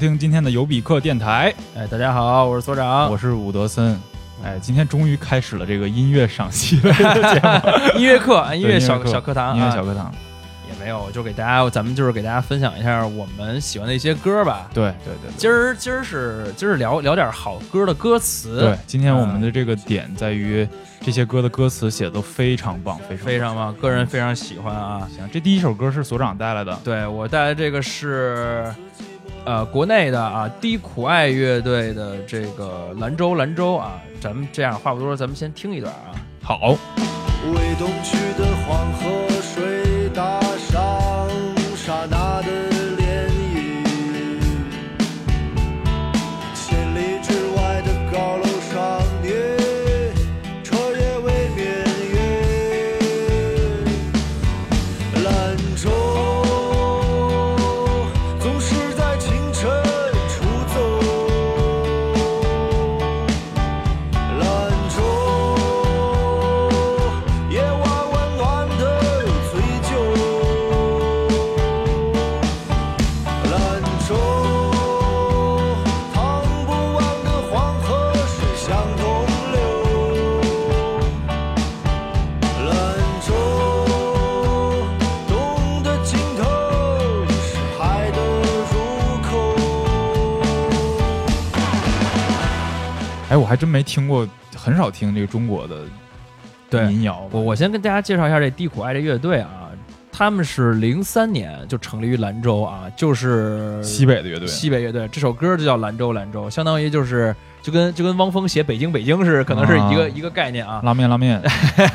听今天的尤比克电台，哎，大家好，我是所长，我是伍德森。哎，今天终于开始了这个音乐赏析类的节目，音乐课，音乐小小课堂，啊音乐小课堂。也没有，就给大家，咱们就是给大家分享一下我们喜欢的一些歌吧。对对对对，今儿今儿是今儿聊聊点好歌的歌词，对，今天我们的这个点在于这些歌的歌词写的都非常棒，非常非常棒，个人非常喜欢啊。行。这第一首歌是所长带来的，对我带来这个是，呃，国内的啊，低苦爱乐队的这个兰州兰州啊，咱们这样话不多说，咱们先听一段啊。好，为东去的黄河还真没听过，很少听这个中国的民谣。我我先跟大家介绍一下这低苦爱这乐队啊，他们是零三年就成立于兰州啊，就是西北的乐队，西北乐队，这首歌就叫《兰州兰州》，相当于就是就跟就跟汪峰写《北京北京》是可能是一个、啊一个概念啊。拉面拉面，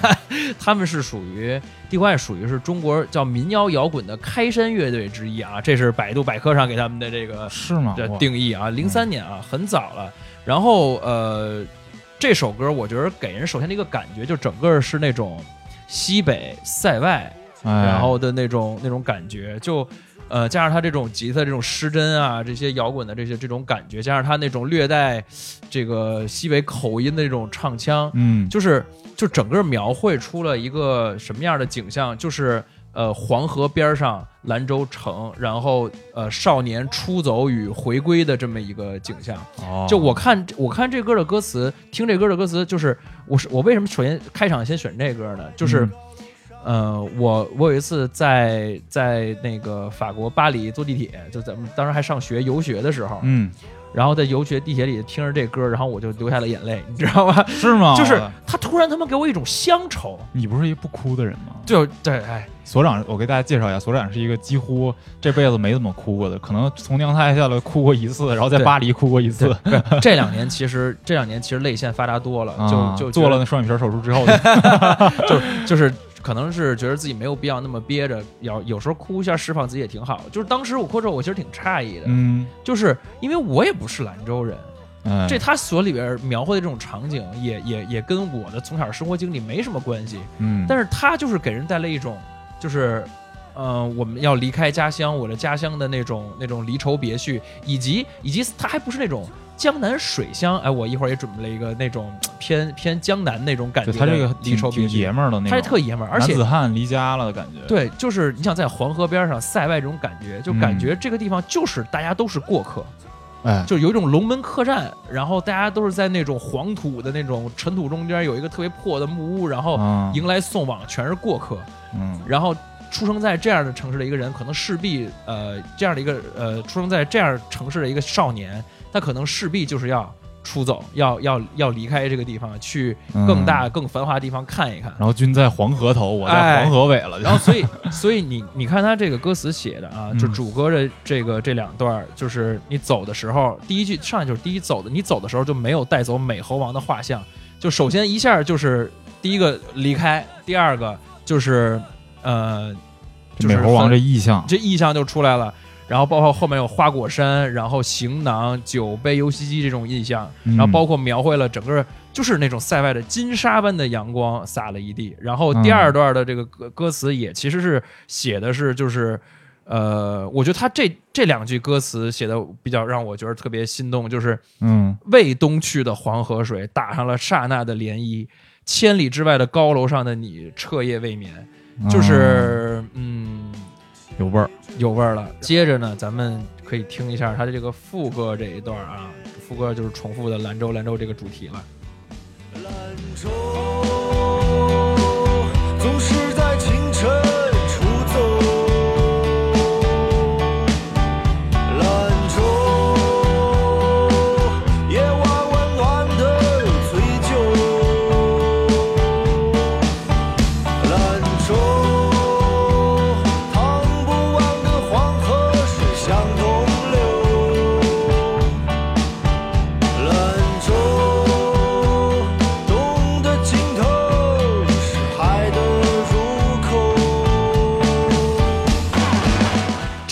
他们是属于地瓜，属于是中国叫民谣摇滚的开山乐队之一啊，这是百度百科上给他们的这个是吗？的定义啊，零三年啊，很早了。然后呃，这首歌我觉得给人首先的一个感觉，就整个是那种西北塞外，哎，然后的那种那种感觉，就呃加上他这种吉他这种失真啊，这些摇滚的这些这种感觉，加上他那种略带这个西北口音的那种唱腔，嗯，就是就整个描绘出了一个什么样的景象，就是。呃，黄河边上兰州城，然后呃，少年出走与回归的这么一个景象。哦就我看，我看这歌的歌词，听这歌的歌词，就是我是我为什么首先开场先选这歌呢？就是，嗯呃，我我有一次在在那个法国巴黎坐地铁，就咱们当时还上学游学的时候，嗯，然后在游学地铁里听着这歌，然后我就流下了眼泪，你知道吗？是吗？就是他突然他妈给我一种乡愁，你不是一个不哭的人吗？就对，哎，所长，我给大家介绍一下，所长是一个几乎这辈子没怎么哭过的，可能从娘胎下来哭过一次，然后在巴黎哭过一次，这两年其实这两年其实泪腺发达多了，啊就就做了那双眼皮手术之后的，就就是可能是觉得自己没有必要那么憋着，要有时候哭一下释放自己也挺好。就是当时我哭之后，我其实挺诧异的，嗯，就是因为我也不是兰州人，哎这他所里边描绘的这种场景也也也跟我的从小生活经历没什么关系，嗯，但是他就是给人带来一种就是。呃，我们要离开家乡，我的家乡的那种那种离愁别绪，以及以及他还不是那种江南水乡，哎，我一会儿也准备了一个那种 偏偏江南那种感觉就他这个离挺挺愁别绪，爷们儿的那种，他是特爷们儿，而且男子汉离家了的感觉，，对，就是你想在黄河边上塞外这种感觉，就感觉这个地方就是大家都是过客，哎，就有一种龙门客栈，然后大家都是在那种黄土的那种尘土中间有一个特别破的木屋，然后啊，迎来送往全是过客，嗯。然后出生在这样的城市的一个人，可能势必呃这样的一个呃出生在这样城市的一个少年，他可能势必就是要出走，要要要离开这个地方，去更大、嗯更繁华的地方看一看。然后君在黄河头，我在哎。黄河尾了，就。然后，所以，所以你 你看他这个歌词写的啊，嗯。就主歌的这个这两段，就是你走的时候，第一句上来就是第一走的，你走的时候就没有带走美猴王的画像，就首先一下就是第一个离开，第二个就是呃，就是美猴王这意象，这意象就出来了。然后包括后面有花果山，然后行囊、酒杯、游戏机这种印象，嗯然后包括描绘了整个就是那种塞外的金沙般的阳光洒了一地。然后第二段的这个歌歌词也其实是写的是就是，呃，我觉得他这这两句歌词写的比较让我觉得特别心动，就是嗯为东去的黄河水打上了刹那的涟漪，千里之外的高楼上的你彻夜未眠，就是嗯。有味儿，有味儿了。接着呢，咱们可以听一下他的这个副歌这一段啊，副歌就是重复的兰州兰州这个主题了。兰州总是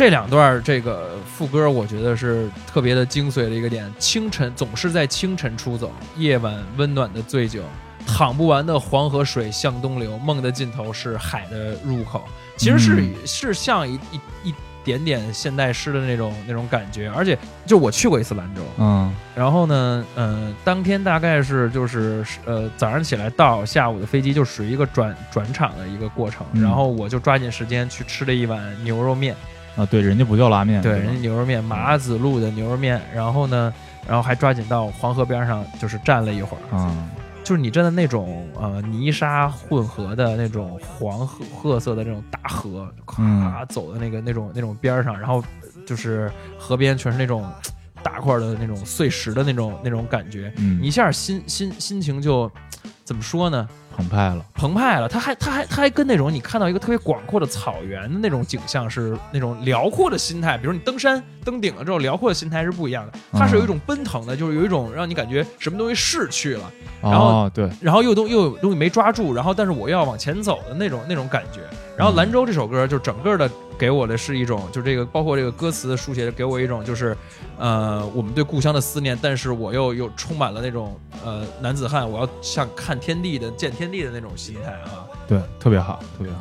这两段这个副歌，我觉得是特别的精髓的一个点。清晨总是在清晨出走，夜晚温暖的醉酒，淌不完的黄河水向东流，梦的尽头是海的入口。其实是、嗯。是像一一一点点现代诗的那种那种感觉，而且就我去过一次兰州，嗯。然后呢，嗯、当天大概是就是呃早上起来到，下午的飞机就属于一个转转场的一个过程，嗯。然后我就抓紧时间去吃了一碗牛肉面，啊，对，人家不叫拉面，对，吧人家牛肉面马子路的牛肉面，然后呢，然后还抓紧到黄河边上就是站了一会儿，嗯。就是你站在那种呃泥沙混合的那种黄褐褐色的那种大河，嗯。咔走的那个那种那种边上，然后就是河边全是那种大块的那种碎石的那种那种感觉，嗯，你一下心心心情就怎么说呢？澎湃了，澎湃了。它还它还它还跟那种你看到一个特别广阔的草原的那种景象是那种辽阔的心态，比如你登山登顶了之后，辽阔的心态是不一样的。它是有一种奔腾的，就是有一种让你感觉什么东西逝去了，然后哦，对，然后又东又有东西没抓住，然后但是我又要往前走的那种那种感觉。然后《兰州》这首歌就整个的给我的是一种，就这个包括这个歌词书写给我一种就是，呃，我们对故乡的思念，但是我又又充满了那种呃男子汉，我要像看天地的见天地的那种心态啊。对，特别好，特别好。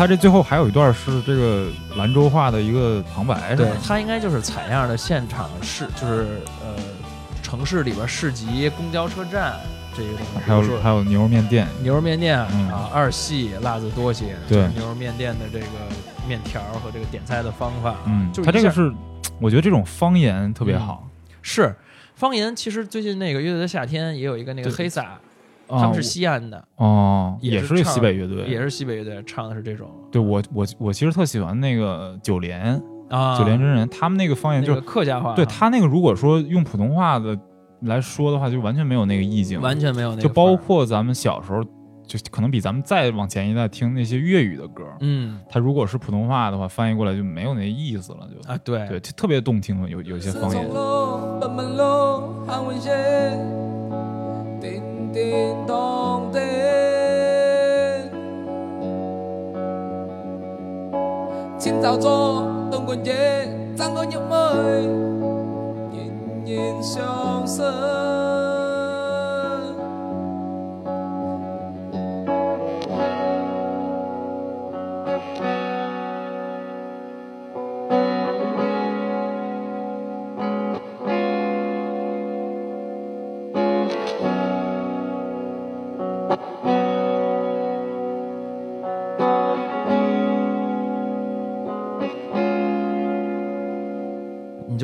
他这最后还有一段是这个兰州话的一个旁白，是对吧？，它应该就是采样的现场市，就是呃城市里边市集、公交车站这些东西，还有还有牛肉面店，牛肉面店、嗯啊，二系辣子多些，对牛肉面店的这个面条和这个点菜的方法，嗯，就是他这个是，我觉得这种方言特别好。是方言。其实最近那个乐队的夏天也有一个那个黑撒，啊他们是西安的，哦，也是西北乐队，也是西北乐队，唱的是这种对我我我其实特喜欢那个九连啊，九连真人，他们那个方言就是客家话啊，对他那个如果说用普通话的来说的话，就完全没有那个意境，完全没有那个就，包括咱们小时候，就可能比咱们再往前一代听那些粤语的歌，嗯他如果是普通话的话，翻译过来就没有那意思了，就啊对对，就特别动听，有有些方言。路、北门路、行运街，叮叮當叮，千走咗東莞夜，爭個入妹，仍然相信。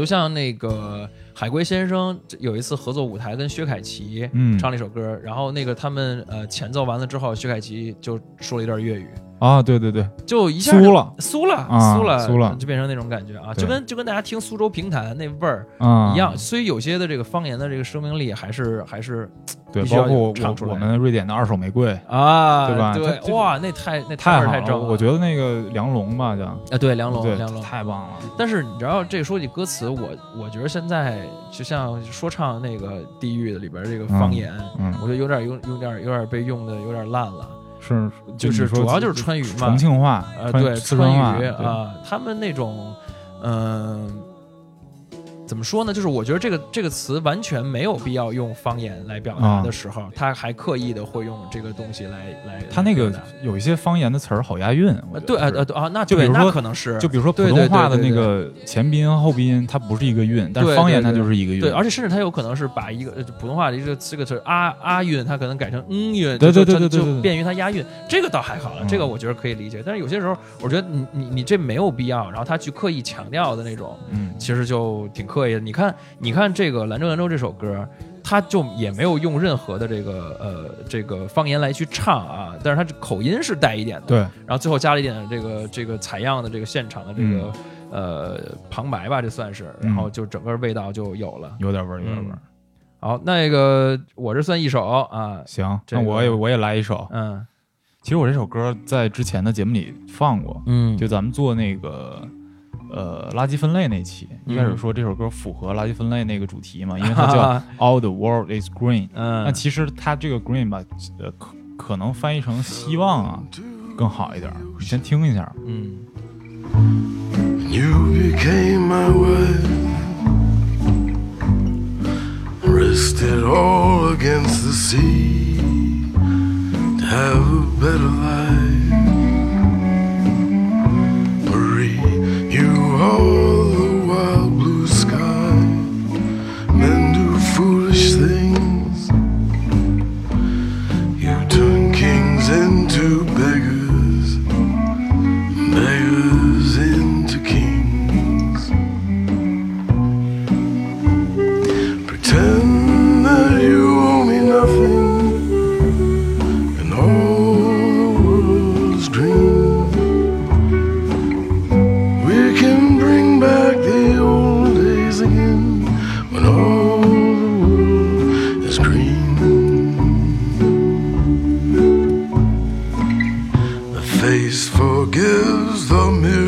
像那个海龟先生有一次合作舞台跟薛凯琪，嗯。唱了一首歌，然后那个他们呃前奏完了之后，薛凯琪就说了一段粤语，啊，对对对，就一下就酥了。酥了，啊酥了，酥了。就变成那种感觉啊，就跟就跟大家听苏州评弹那味儿啊，一样。所以有些的这个方言的这个生命力还是还是对，包括唱出来。我我们瑞典的二手玫瑰啊，对吧？对哇，那太那太太正了。我觉得那个梁龙吧，叫。啊，对梁龙梁龙。太棒了，但是你知道，这说起歌词，我我觉得现在就像说唱那个地域的里边这个方言，嗯，我觉得有点有有点有点被用的有点烂了。是就是主要就是川渝嘛重庆话，呃，对，川渝对。啊，他们那种，嗯、怎么说呢？就是我觉得这个这个词完全没有必要用方言来表达啊的时候，他还刻意的会用这个东西来来。他那个有一些方言的词儿好押韵，呃对呃觉得是呃对啊，那就比如说可能是就比如说普通话的那个前鼻音后鼻音，它不是一个韵，但是方言它就是一个韵。对，而且甚至他有可能是把一个呃普通话的一个这个词啊啊韵，他可能改成嗯韵，对对就就就对对对对对便于他押韵，这个倒还好这个我觉得可以理解。但是有些时候，我觉得你你你这没有必要，然后他去刻意强调的那种，嗯，其实就挺刻意的。你看，你看这个《兰州兰州》这首歌，他就也没有用任何的这个呃这个方言来去唱啊，但是他这口音是带一点的，对，然后最后加了一点这个这个采样的这个现场的这个、嗯呃旁白吧，这算是，然后就整个味道就有了。有点味儿，有点味儿。好，那个我这算一首啊，行，这个那我也我也来一首。嗯其实我这首歌在之前的节目里放过，嗯就咱们做那个呃垃圾分类那期，一开始说这首歌符合垃圾分类那个主题嘛，因为它叫 All the World is Green。那嗯，其实它这个 green 吧，呃，可可能翻译成希望啊更好一点先听一下。嗯 You became my wife. rested all against the sea to have a better life. You the mirror.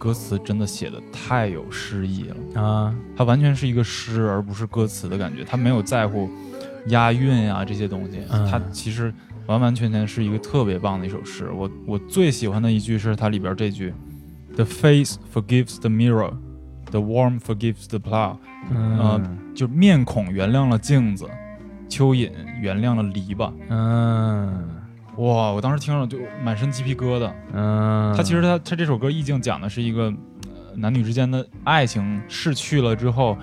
歌词真的写的太有诗意了，啊，它完全是一个诗而不是歌词的感觉，它没有在乎押韵呀、这些东西，嗯它其实完完全全是一个特别棒的一首诗。我我最喜欢的一句是它里边这句：“The face forgives the mirror。” The warm forgives the plow，嗯呃就面孔原谅了镜子，蚯蚓原谅了篱笆。嗯哇！我当时听了就满身鸡皮疙瘩。嗯，他其实他他这首歌意境讲的是一个、呃男女之间的爱情逝去了之后，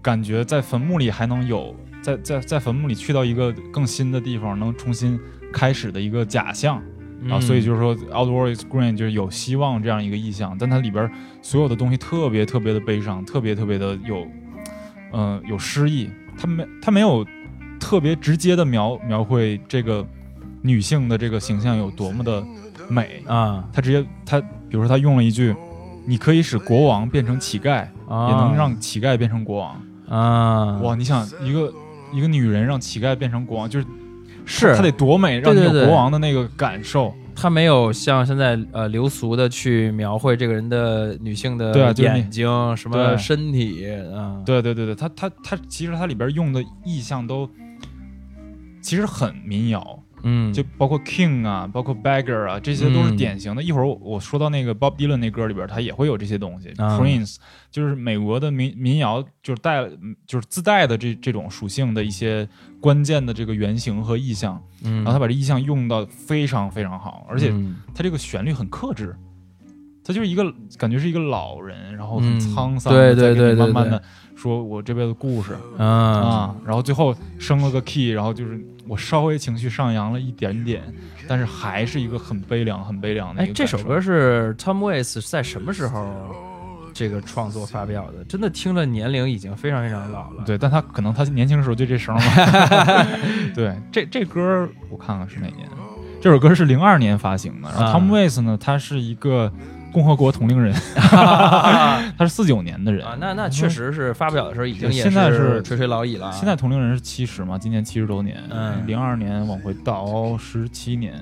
感觉在坟墓里还能有在在在坟墓里去到一个更新的地方，能重新开始的一个假象。嗯啊，所以就是说，outdoor is green 就是有希望这样一个意象，但它里边所有的东西特别特别的悲伤，特别特别的有，嗯、有诗意。他没他没有特别直接的描描绘这个女性的这个形象有多么的美，啊。他直接他比如说他用了一句，你可以使国王变成乞丐，啊，也能让乞丐变成国王。啊。哇，你想一个一个女人让乞丐变成国王，就是是。她得多美，让你有国王的那个感受。他没有像现在呃流俗的去描绘这个人的女性的眼睛、什么身体啊，对对对对，他他他其实他里边用的意象都其实很民谣，嗯，就包括 King 啊，包括 Beggar 啊，这些都是嗯典型的。一会儿我我说到那个 Bob Dylan 那歌里边，他也会有这些东西。啊 Prince 就是美国的民民谣，就是带就是自带的这这种属性的一些关键的这个原型和意象，嗯，然后他把这意象用到非常非常好，而且嗯他这个旋律很克制。他就是一个感觉是一个老人，然后很嗯沧桑对对对对慢慢的说我这辈子故事啊啊，然后最后升了个 key，然后就是我稍微情绪上扬了一点点，但是还是一个很悲凉、很悲凉的一个，哎这首歌是 Tom Waits 在什么时候这个创作发表的？真的听了年龄已经非常非常老了。对，但他可能他年轻时候就这声嘛。对，这这歌我看看是哪年？这首歌是零二年发行的。然后啊 Tom Waits 呢，他是一个共和国同龄人，他是四九年的人。啊，那那确实是发表的时候已经也现在是垂垂老矣了。啊。现在同龄人是七十嘛，今年七十周年，嗯。零二年往回倒十七年，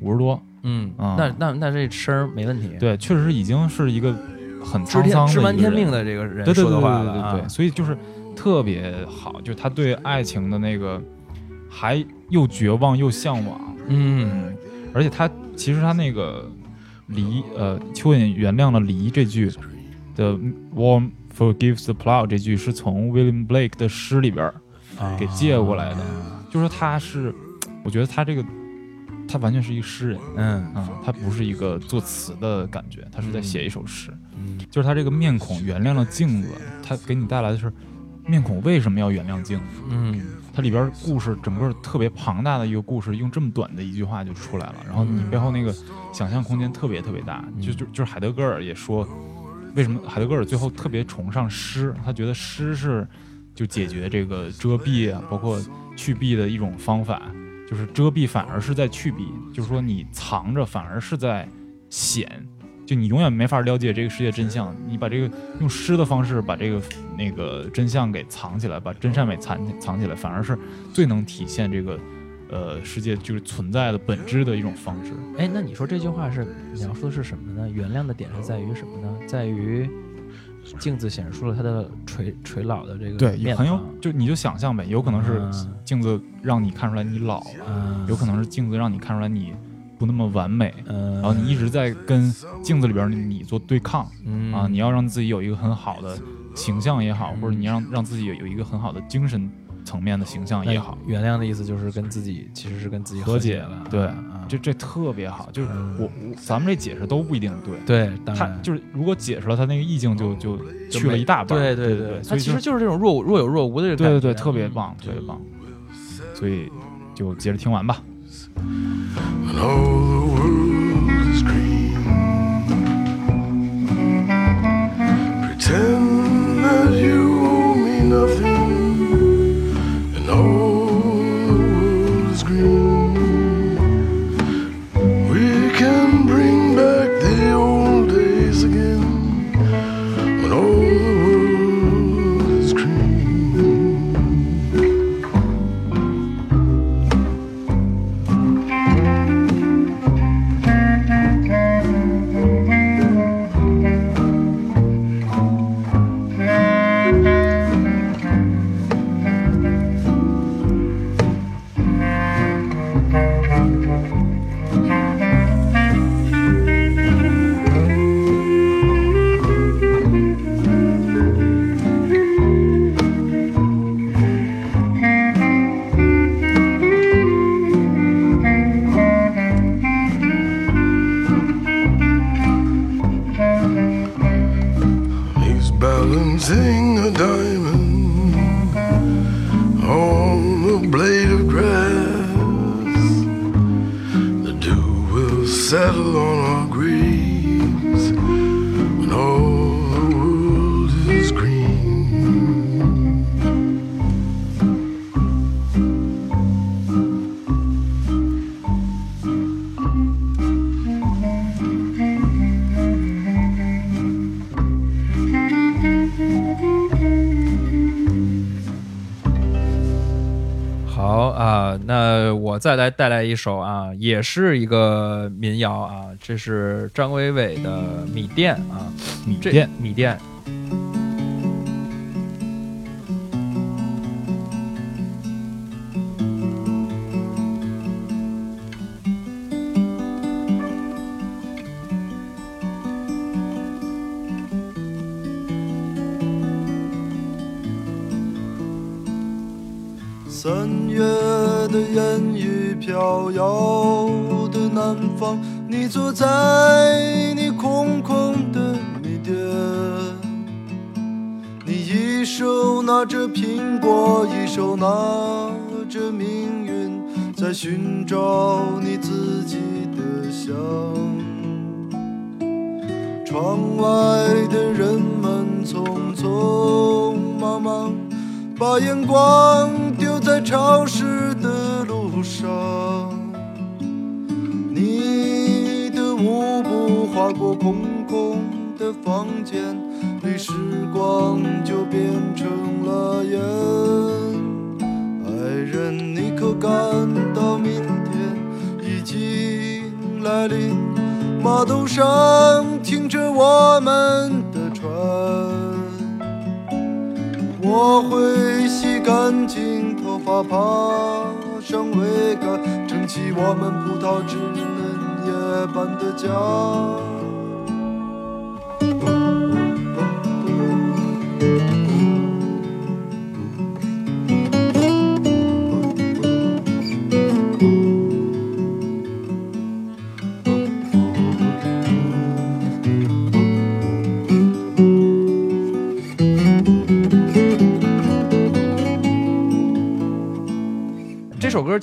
五十多。嗯，啊。那那那这声儿没问题。，对，确实已经是一个很知沧桑的天知蛮一个人。天命的这个人对对对对说的话了啊对对对，所以就是特别好，就是他对爱情的那个还又绝望又向往，嗯而且他其实他那个离呃蚯蚓原谅了梨这句的 warm forgives the plow 这句是从 William Blake 的诗里边给借过来的，就说他是，我觉得他这个他完全是一个诗人嗯。啊，他不是一个作词的感觉，他是在写一首诗。嗯。就是他这个面孔原谅了镜子，他给你带来的是面孔为什么要原谅镜子？嗯它里边故事整个特别庞大的一个故事，用这么短的一句话就出来了，然后你背后那个想象空间特别特别大。就就就是海德格尔也说，为什么海德格尔最后特别崇尚诗？他觉得诗是就解决这个遮蔽啊，包括去蔽的一种方法，就是遮蔽反而是在去蔽，就是说你藏着反而是在显。就你永远没法了解这个世界真相，你把这个用诗的方式把这个那个真相给藏起来，把真善美藏藏起来，反而是最能体现这个呃世界就是存在的本质的一种方式。哎，那你说这句话是描述的是什么呢？原谅的点是在于什么呢？在于镜子显示出了他的垂垂老的这个对，面很有就你就想象呗，有可能是嗯镜子让你看出来你老了，嗯有可能是镜子让你看出来你不那么完美，嗯，然后你一直在跟镜子里边的你做对抗嗯。啊，你要让自己有一个很好的形象也好，或者你让让自己有有一个很好的精神层面的形象也好，原谅的意思就是跟自己其实是跟自己和解解了，对啊。这这特别好，就是嗯。我我咱们这解释都不一定对。对，当他就是如果解释了，他那个意境就就去了一大半儿。对对对，所以就它其实就是这种若若有若无的这个对对对，特别棒，特别棒。所以就接着听完吧。Nothing, 啊，那我再来带来一首啊，也是一个民谣啊，这是张伟伟的《米店》啊，米店米店。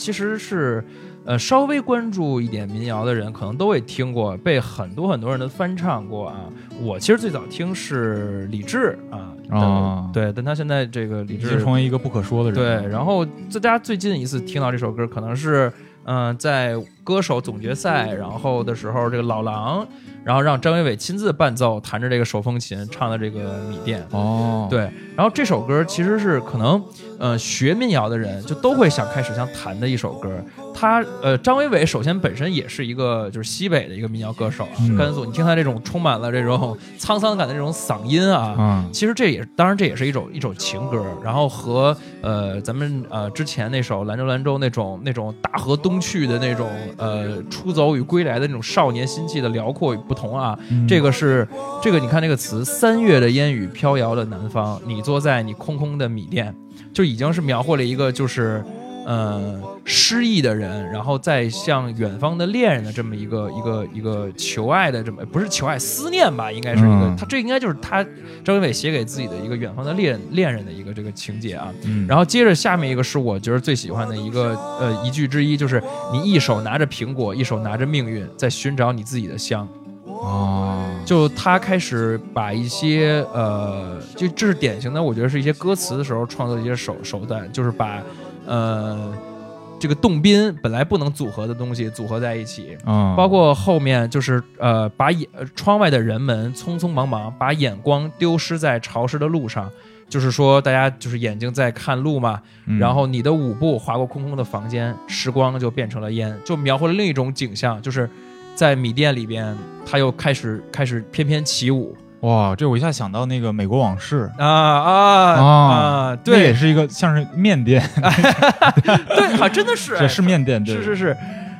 其实是，呃，稍微关注一点民谣的人可能都会听过，被很多很多人都翻唱过啊。我其实最早听是李志啊，啊对，但他现在这个李志成为一个不可说的人。对，然后大家最近一次听到这首歌，可能是嗯、在歌手总决赛然后的时候，这个老狼，然后让张伟伟亲自伴奏，弹着这个手风琴唱的这个《米店》。哦，对，然后这首歌其实是可能，呃，学民谣的人就都会想开始想弹的一首歌。他呃，张伟伟首先本身也是一个就是西北的一个民谣歌手啊，嗯。甘肃，你听他这种充满了这种沧桑感的这种嗓音啊，嗯。其实这也当然这也是一种一种情歌，然后和呃咱们呃之前那首兰州兰州那种那种大河东去的那种呃出走与归来的那种少年心气的辽阔与不同啊，嗯。这个是这个你看这个词，三月的烟雨飘摇的南方，你坐在你空空的米店，就已经是描绘了一个就是。呃，失意的人，然后再向远方的恋人的这么一个一个一个求爱的这么不是求爱思念吧，应该是一个、嗯他这应该就是他张伟伟写给自己的一个远方的恋恋人的一个这个情节啊。嗯，然后接着下面一个是我觉得最喜欢的一个呃一句之一，就是你一手拿着苹果，一手拿着命运，在寻找你自己的香。哦，就他开始把一些呃，就这是典型的，我觉得是一些歌词的时候创作的一些手手段，就是把呃这个动宾本来不能组合的东西组合在一起，嗯，包括后面就是呃把眼呃窗外的人们匆匆忙忙把眼光丢失在潮湿的路上。就是说，大家就是眼睛在看路嘛，嗯然后你的舞步划过空空的房间，时光就变成了烟，就描绘了另一种景象，就是在米店里边，他又开始开始翩翩起舞哇，这我一下想到那个《美国往事》啊啊啊！那对也，是一个像是面店，对，好，真的是这是面店，对是是是。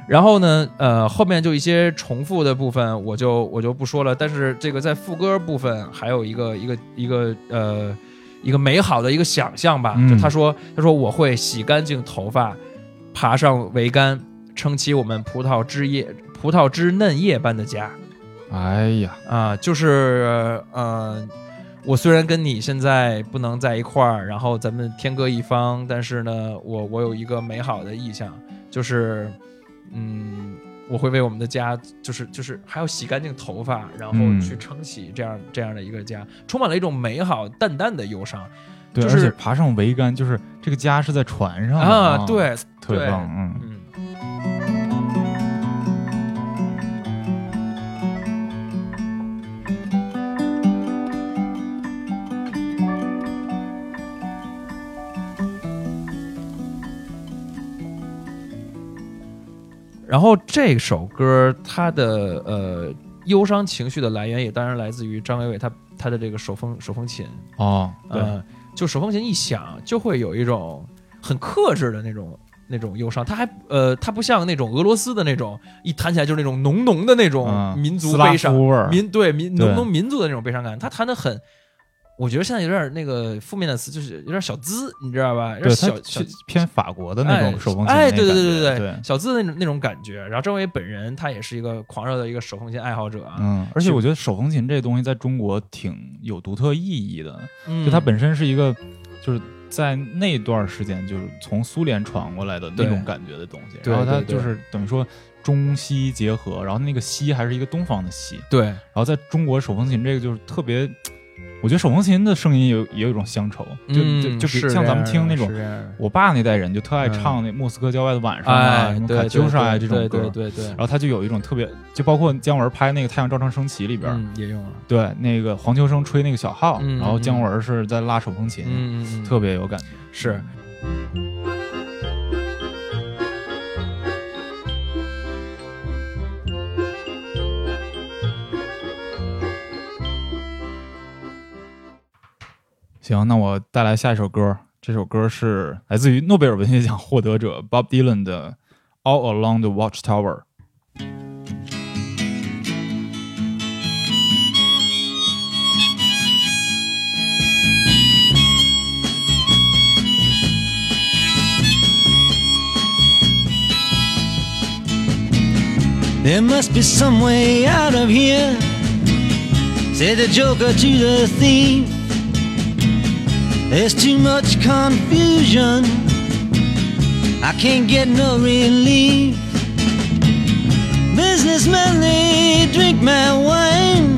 然后呢，呃，后面就一些重复的部分，我就我就不说了。但是这个在副歌部分还有一个一个一个呃一个美好的一个想象吧。嗯就他说他说我会洗干净头发，爬上桅杆，撑起我们葡萄枝叶葡萄枝嫩叶般的家。哎呀，啊，就是呃，我虽然跟你现在不能在一块儿，然后咱们天各一方，但是呢，我我有一个美好的意向，就是嗯，我会为我们的家，就是就是还要洗干净头发，然后嗯去撑起这样、这样的一个家，充满了一种美好淡淡的忧伤对，就是而且爬上桅杆，就是这个家是在船上啊，，对，对特别棒，嗯。嗯。然后这首歌它的呃忧伤情绪的来源也当然来自于张伟伟他他的这个手风手风琴，哦，对，呃，就手风琴一响就会有一种很克制的那种。那种忧伤，它还呃，它不像那种俄罗斯的那种一弹起来就是那种浓浓的那种嗯民族悲伤，夫味儿。民对民对浓浓民族的那种悲伤感，他弹的很，我觉得现在有点那个负面的词，就是有点小资，你知道吧？有对，点小小偏法国的那哎种手风琴哎，那对对对对对，小资的那种那种感觉。然后张伟本人他也是一个狂热的一个手风琴爱好者啊，嗯，而且我觉得手风琴这东西在中国挺有独特意义的，嗯就它本身是一个，就是在那段时间就是从苏联传过来的那种感觉的东西，对然后它就是等于说中西结合，然后那个西还是一个东方的西，对然后在中国手风琴这个就是特别，我觉得手风琴的声音也有也有一种乡愁，就就嗯就是像咱们听那种我爸那代人就特爱嗯。唱那莫斯科郊外的晚上啊，哎，什么对卡秋莎啊这种歌，对对对。然，后他就有一种特别，就包括姜文拍那个《太阳照常升起》里边，嗯也用了，对那个黄秋生吹那个小号，嗯然后姜文是在拉手风琴，特别有感觉。是。行，那我带来下一首歌，这首歌是来自于诺贝尔文学奖获得者 Bob Dylan 的《All Along the Watchtower》。There must be some way out of here, said the joker to the thief. There's too much confusion, I can't get no relief. Businessmen, they drink my wine,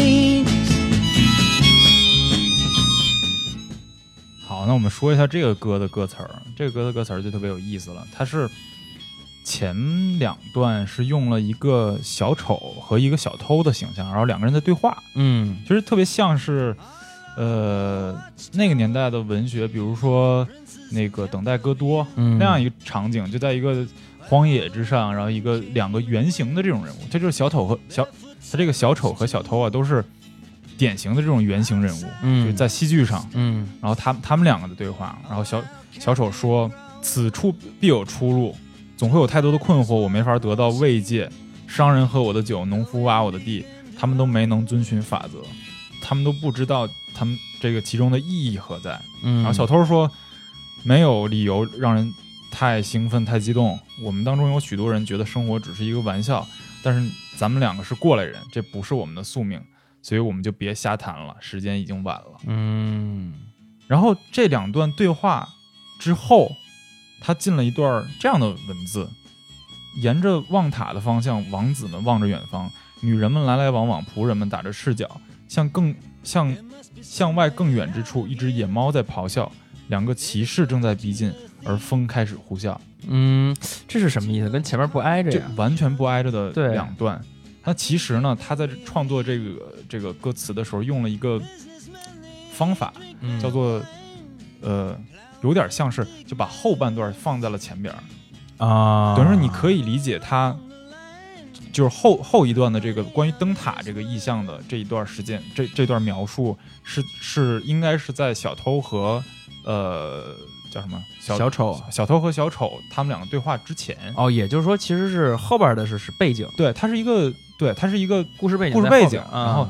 说一下这个歌的歌词儿。这个歌的歌词儿就特别有意思了，它是前两段是用了一个小丑和一个小偷的形象，然后两个人在对话，嗯其实特别像是，呃，那个年代的文学，比如说那个《等待戈多》嗯那样一个场景，就在一个荒野之上，然后一个两个圆形的这种人物，这就是小丑和小，他这个小丑和小偷啊，都是典型的这种原型人物，嗯就在戏剧上，嗯然后他他们两个的对话，然后小小丑说：“此处必有出路，总会有太多的困惑，我没法得到慰藉。商人喝我的酒，农夫挖我的地，他们都没能遵循法则，他们都不知道他们这个其中的意义何在。”嗯，然后小偷说：“没有理由让人太兴奋、太激动。我们当中有许多人觉得生活只是一个玩笑，但是咱们两个是过来人，这不是我们的宿命，所以我们就别瞎谈了，时间已经晚了。”嗯然后这两段对话之后，他进了一段这样的文字：沿着望塔的方向，王子们望着远方，女人们来来往往，仆人们打着赤脚，向更向向外更远之处，一只野猫在咆哮，两个骑士正在逼近，而风开始呼啸，嗯，这是什么意思？跟前面不挨着？完全不挨着的两段。他其实呢，他在创作这个这个歌词的时候，用了一个方法，嗯叫做呃，有点像是就把后半段放在了前边儿，啊，等于说你可以理解他就是后后一段的这个关于灯塔这个意象的这一段时间，这这段描述是是应该是在小偷和呃叫什么？小小丑。小偷和小丑他们两个对话之前。哦，也就是说，其实是后边的是是背景，对，它是一个对，它是一个故事背景故事背景然后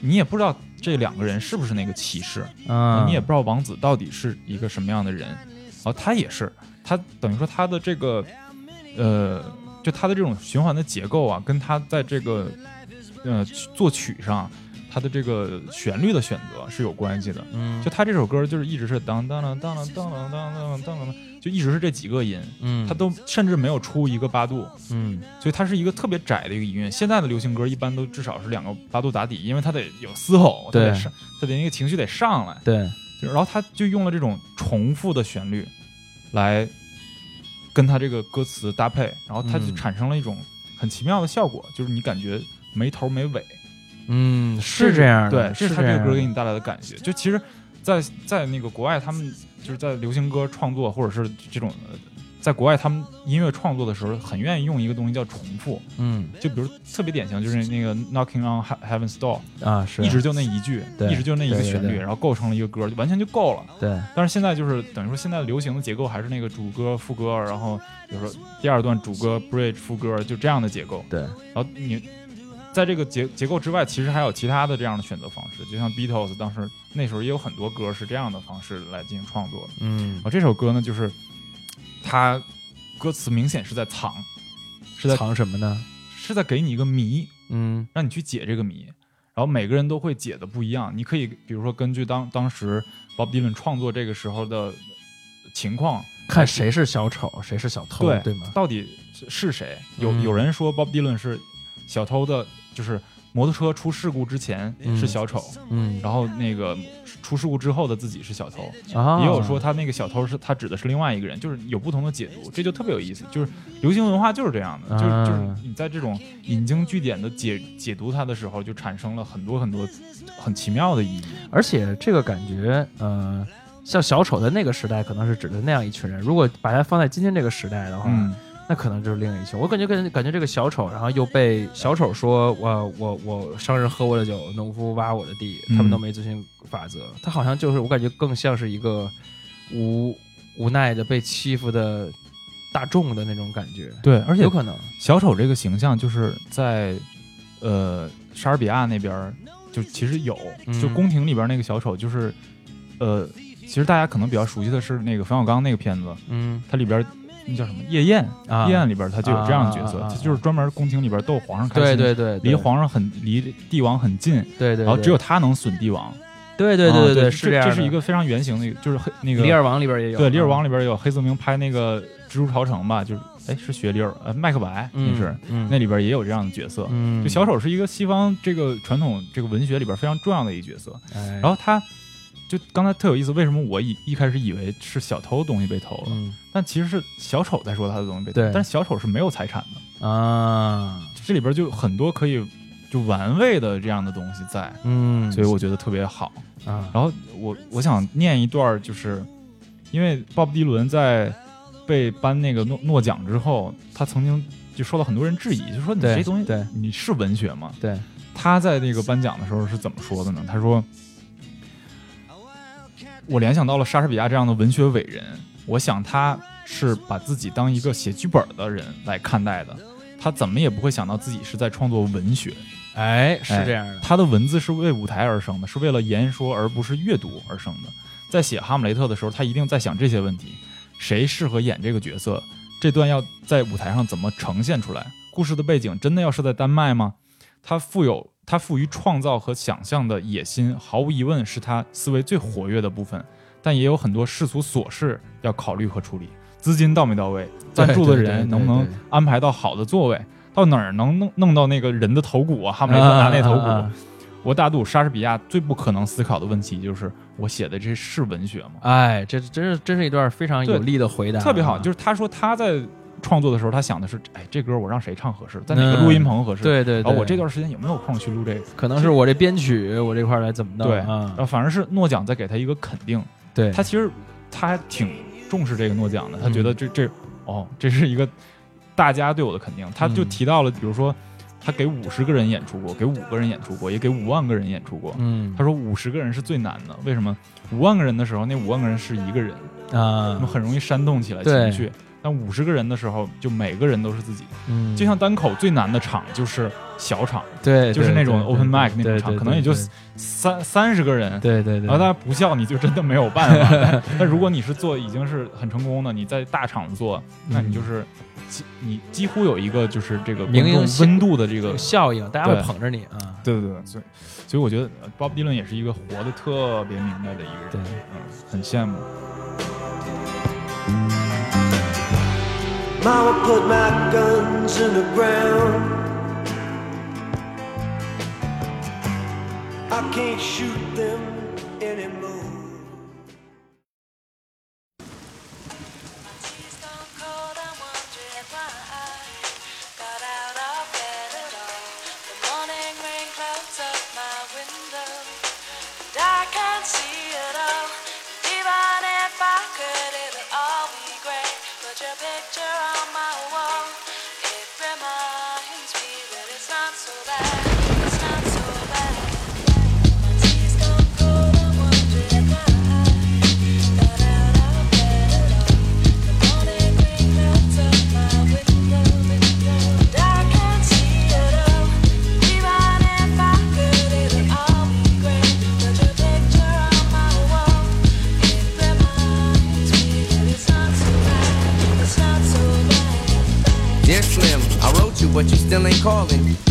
你也不知道这两个人是不是那个骑士，啊，你也不知道王子到底是一个什么样的人。然后他也是，他等于说他的这个，呃，就他的这种循环的结构啊，跟他在这个，呃，作曲上，他的这个旋律的选择是有关系的。嗯，就他这首歌就是一直是当当当当当当当当当当，就一直是这几个音，嗯，他都甚至没有出一个八度，嗯所以它是一个特别窄的一个音乐。现在的流行歌一般都至少是两个八度打底，因为它得有嘶吼，它得对上，它得那个情绪得上来。对，就然后他就用了这种重复的旋律来跟他这个歌词搭配，然后它就嗯产生了一种很奇妙的效果，就是你感觉没头没尾。嗯，是这样的，对，这是他这个歌给你，你带来的感觉。就其实在，在那个国外，他们就是在流行歌创作或者是这种，呃在国外他们音乐创作的时候，很愿意用一个东西叫重复。嗯就比如特别典型，就是那个 Knocking on He- Heaven's Door，啊是一直就那一句，对一直就那一个旋律，然后构成了一个歌，就完全就够了。对，但是现在就是等于说，现在流行的结构还是那个主歌、副歌，然后比如说第二段主歌、bridge、副歌，就这样的结构。对，然后你在这个结结构之外，其实还有其他的这样的选择方式，就像 Beatles 当时那时候也有很多歌是这样的方式来进行创作的。嗯这首歌呢，就是它歌词明显是在藏，是在藏什么呢？是在给你一个谜，嗯让你去解这个谜。然后每个人都会解的不一样，你可以比如说根据当当时 Bob Dylan 创作这个时候的情况，看谁是小丑，谁是小偷，对对吗？到底是是谁？有、嗯有人说 Bob Dylan 是小偷的，就是摩托车出事故之前嗯是小丑，嗯然后那个出事故之后的自己是小偷。啊，也有说他那个小偷是他指的是另外一个人，就是有不同的解读，这就特别有意思。就是流行文化就是这样的，就是啊就是你在这种引经据典的解解读它的时候，就产生了很多很多很奇妙的意义。而且这个感觉，呃，像小丑在那个时代可能是指的那样一群人，如果把它放在今天这个时代的话，嗯，那可能就是另一群。我感觉跟感觉这个小丑，然后又被小丑说我我我商人喝我的酒，农夫挖我的地，他们嗯都没遵循法则。他好像就是我感觉更像是一个无无奈的被欺负的大众的那种感觉。对，而且有可能，小丑这个形象就是在呃莎士比亚那边就其实有，嗯就宫廷里边那个小丑就是呃，其实大家可能比较熟悉的是那个冯小刚那个片子，嗯它里边儿那叫什么夜宴，啊夜宴里边他就有这样的角色，就是专门宫廷里边逗皇上开对心，对对，对离皇上很离帝王很近，对对，然后只有他能损帝王，对对对啊对，对是样。这这是一个非常原型的一个，就是黑那个李尔王里边也有，对，《李尔王》里里边也有黑泽明拍那个《蜘蛛朝城》吧，就是哎是学李尔呃麦克白那是，嗯那里边也有这样的角色。嗯，就小丑是一个西方这个传统这个文学里边非常重要的一个角色。哎，然后他就刚才特有意思，为什么我一一开始以为是小偷的东西被偷了，嗯。但其实是小丑在说他的东西被偷，但是小丑是没有财产的，啊，这里边就有很多可以就玩味的这样的东西在，嗯，所以我觉得特别好。啊，然后我我想念一段，就是因为鲍勃迪伦在被颁那个诺诺奖之后，他曾经就受到很多人质疑，就说你这东西对。你是文学吗？对，他在那个颁奖的时候是怎么说的呢？他说：“我联想到了莎士比亚这样的文学伟人，我想他是把自己当一个写剧本的人来看待的，他怎么也不会想到自己是在创作文学。”哎，是哎这样的，他的文字是为舞台而生的，是为了言说而不是阅读而生的。在写哈姆雷特的时候，他一定在想这些问题：谁适合演这个角色？这段要在舞台上怎么呈现出来？故事的背景真的要是在丹麦吗？他富有他富于创造和想象的野心，毫无疑问是他思维最活跃的部分，但也有很多世俗琐事要考虑和处理。资金到没到位？赞助的人能不能安排到好的座位？到哪儿能弄弄到那个人的头骨啊？哈姆雷特拿那头骨，啊啊啊我大度莎士比亚最不可能思考的问题就是：我写的这是文学吗？哎，这真是真是一段非常有力的回答，特别好，啊就是他说他在创作的时候，他想的是：哎，这歌我让谁唱合适？在哪个录音棚合适？。嗯对对对，然后我这段时间有没有空去录这个？可能是我这编曲，我这块儿来怎么弄对啊然？后反而是诺奖在给他一个肯定，对，他其实他还挺重视这个诺奖的，他觉得嗯这这哦，这是一个大家对我的肯定。他就嗯提到了，比如说他给五十个人演出过，给五个人演出过，也给五万个人演出过。嗯他说五十个人是最难的，为什么？五万个人的时候，那五万个人是一个人，他啊们，很容易煽动起来情绪。但五十个人的时候，就每个人都是自己。嗯，就像单口最难的场就是小场，对，就是那种 open mic 那种对场，可能也就对三三十个人。对对对，然后大家不笑，你就真的没有办法。但 但如果你是做已经是很成功的，你在大场做，那你就是几你几乎有一个就是这个温度的这个效应，大家会捧着你啊。对对对，所以所以我觉得呃 Bob Dylan 也是一个活得特别明白的一个人，嗯，很羡慕。Mama put my guns in the ground. I can't shoot them anymore.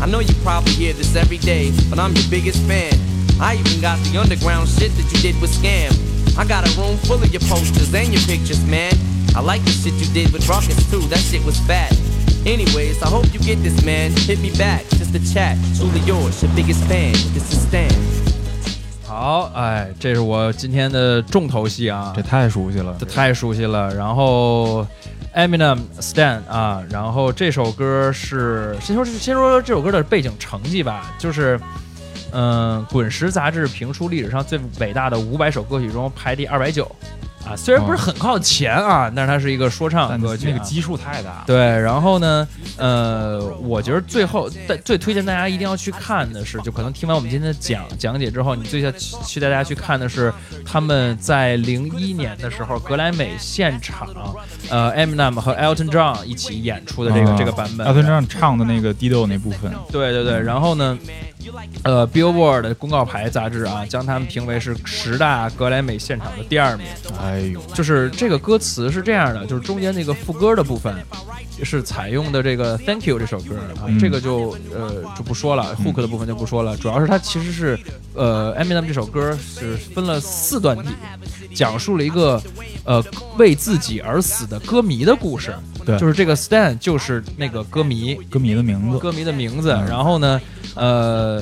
I know you probably hear this every day, but I'm your biggest fan. I even got the underground shit that you did with Scam. I got a room full of your posters and your pictures, man. I like the shit you did with Rockets too, that shit was fat. Anyways, I hope you get this, man. Hit me back, just a chat. Truly yours, your biggest fan. This is Stan. 好，哎，这是我今天的重头戏啊，这太熟悉了，这太熟悉了。然后 Eminem Stan 啊，然后这首歌是先说先说这首歌的背景成绩吧，就是嗯，滚石杂志评出历史上最伟大的五百首歌曲中排第二百九。啊，虽然不是很靠前啊，但是它是一个说唱但歌曲、啊，那个基数太大。对，然后呢，呃，我觉得最后最最推荐大家一定要去看的是，就可能听完我们今天的讲讲解之后，你最想去带大家去看的是他们在零一年的时候格莱美现场，呃，Eminem 和 Elton John 一起演出的这个、啊这个版本。Elton John 唱的那个 Dido 那部分，对对对，然后呢，呃，Billboard 的公告牌杂志啊，将他们评为是十大格莱美现场的第二名。哎呦，就是这个歌词是这样的，就是中间那个副歌的部分是采用的这个 Thank You 这首歌啊，嗯。这个就呃就不说了，hook 的部分就不说了，主要是它其实是呃 Eminem 这首歌是分了四段体，讲述了一个呃为自己而死的歌迷的故事，对。就是这个 Stan 就是那个歌迷，歌迷的名字，歌迷的名字，嗯然后呢，呃，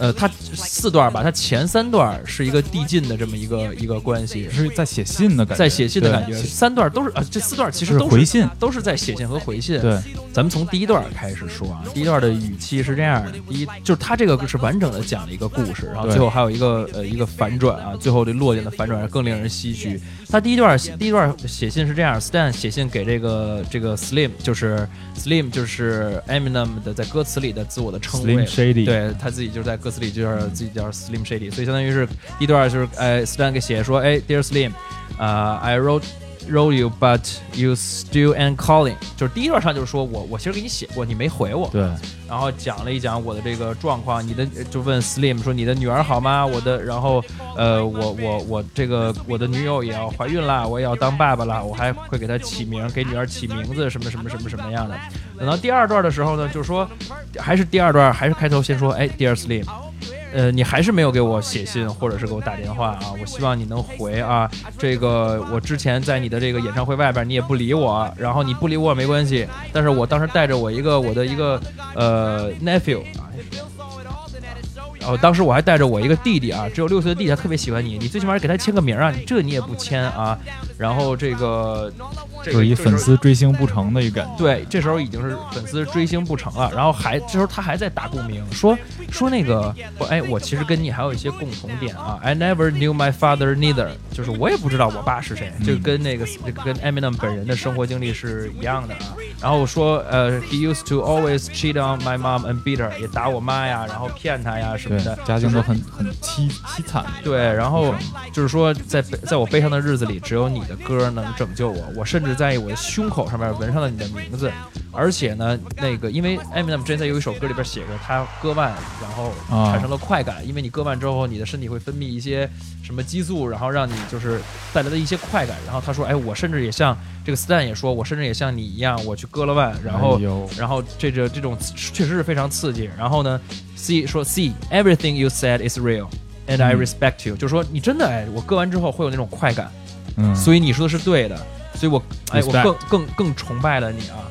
呃，它四段吧，它前三段是一个递进的这么一个一个关系，是在写信的感觉，在写信的感觉，三段都是啊，这四段其实是都回信。都是在写信和回信。对，咱们从第一段开始说啊，第一段的语气是这样的：第一，就是他这个是完整的讲了一个故事，然后最后还有一个呃一个反转啊，最后这落点的反转更令人唏嘘。他第一段第一段写信是这样，Stan 写信给这个这个 Slim，就是 Slim 就是 Eminem 的在歌词里的自我的称谓。Slim Shady 对他自己就在歌词里就是自己叫 Slim Shady，所以相当于是第一段就是哎 Stan 给写说哎 Dear Slim，啊、I wrote wrote you but you still ain't calling，就是第一段上就是说我我其实给你写过，你没回我，对，然后讲了一讲我的这个状况，你的就问 Slim 说你的女儿好吗？我的，然后呃，我我我这个我的女友也要怀孕啦，我也要当爸爸啦，我还会给她起名，给女儿起名字，什么什么什么什么样的。等到第二段的时候呢，就是说还是第二段，还是开头先说，哎，Dear Slim。呃，你还是没有给我写信，或者是给我打电话啊？我希望你能回啊。这个我之前在你的这个演唱会外边，你也不理我，然后你不理我没关系。但是我当时带着我一个我的一个呃 nephew 啊，然后当时我还带着我一个弟弟啊，只有六岁的弟弟，他特别喜欢你，你最起码给他签个名啊，你这你也不签啊。然后这个这就是一粉丝追星不成的一个感觉。对，这时候已经是粉丝追星不成了，然后还这时候他还在打共鸣，说说那个，我哎，我其实跟你还有一些共同点啊。I never knew my father neither，就是我也不知道我爸是谁，这个跟那个这个跟 Eminem 本人的生活经历是一样的啊。然后说呃，he used to always cheat on my mom and beat her，也打我妈呀，然后骗她呀什么对的，，家境都很很凄凄惨。对，然后就是说在悲在我悲伤的日子里，只有你的歌能拯救我。我甚至在我的胸口上面纹上了你的名字，而且呢，那个因为 Eminem 之前在有一首歌里边写过，他割腕然后啊产生了快感，因为你割腕之后，你的身体会分泌一些什么激素，然后让你就是带来的一些快感。然后他说，哎，我甚至也像这个 Stan 也说，我甚至也像你一样，我去割了腕，然后哎然后这个这种确实是非常刺激。然后呢 ，see 说 see everything you said is real。And I 嗯 respect you，、就是说你真的哎，我割完之后会有那种快感，嗯，所以你说的是对的，所以我哎，我 Respect 更更更崇拜了你啊。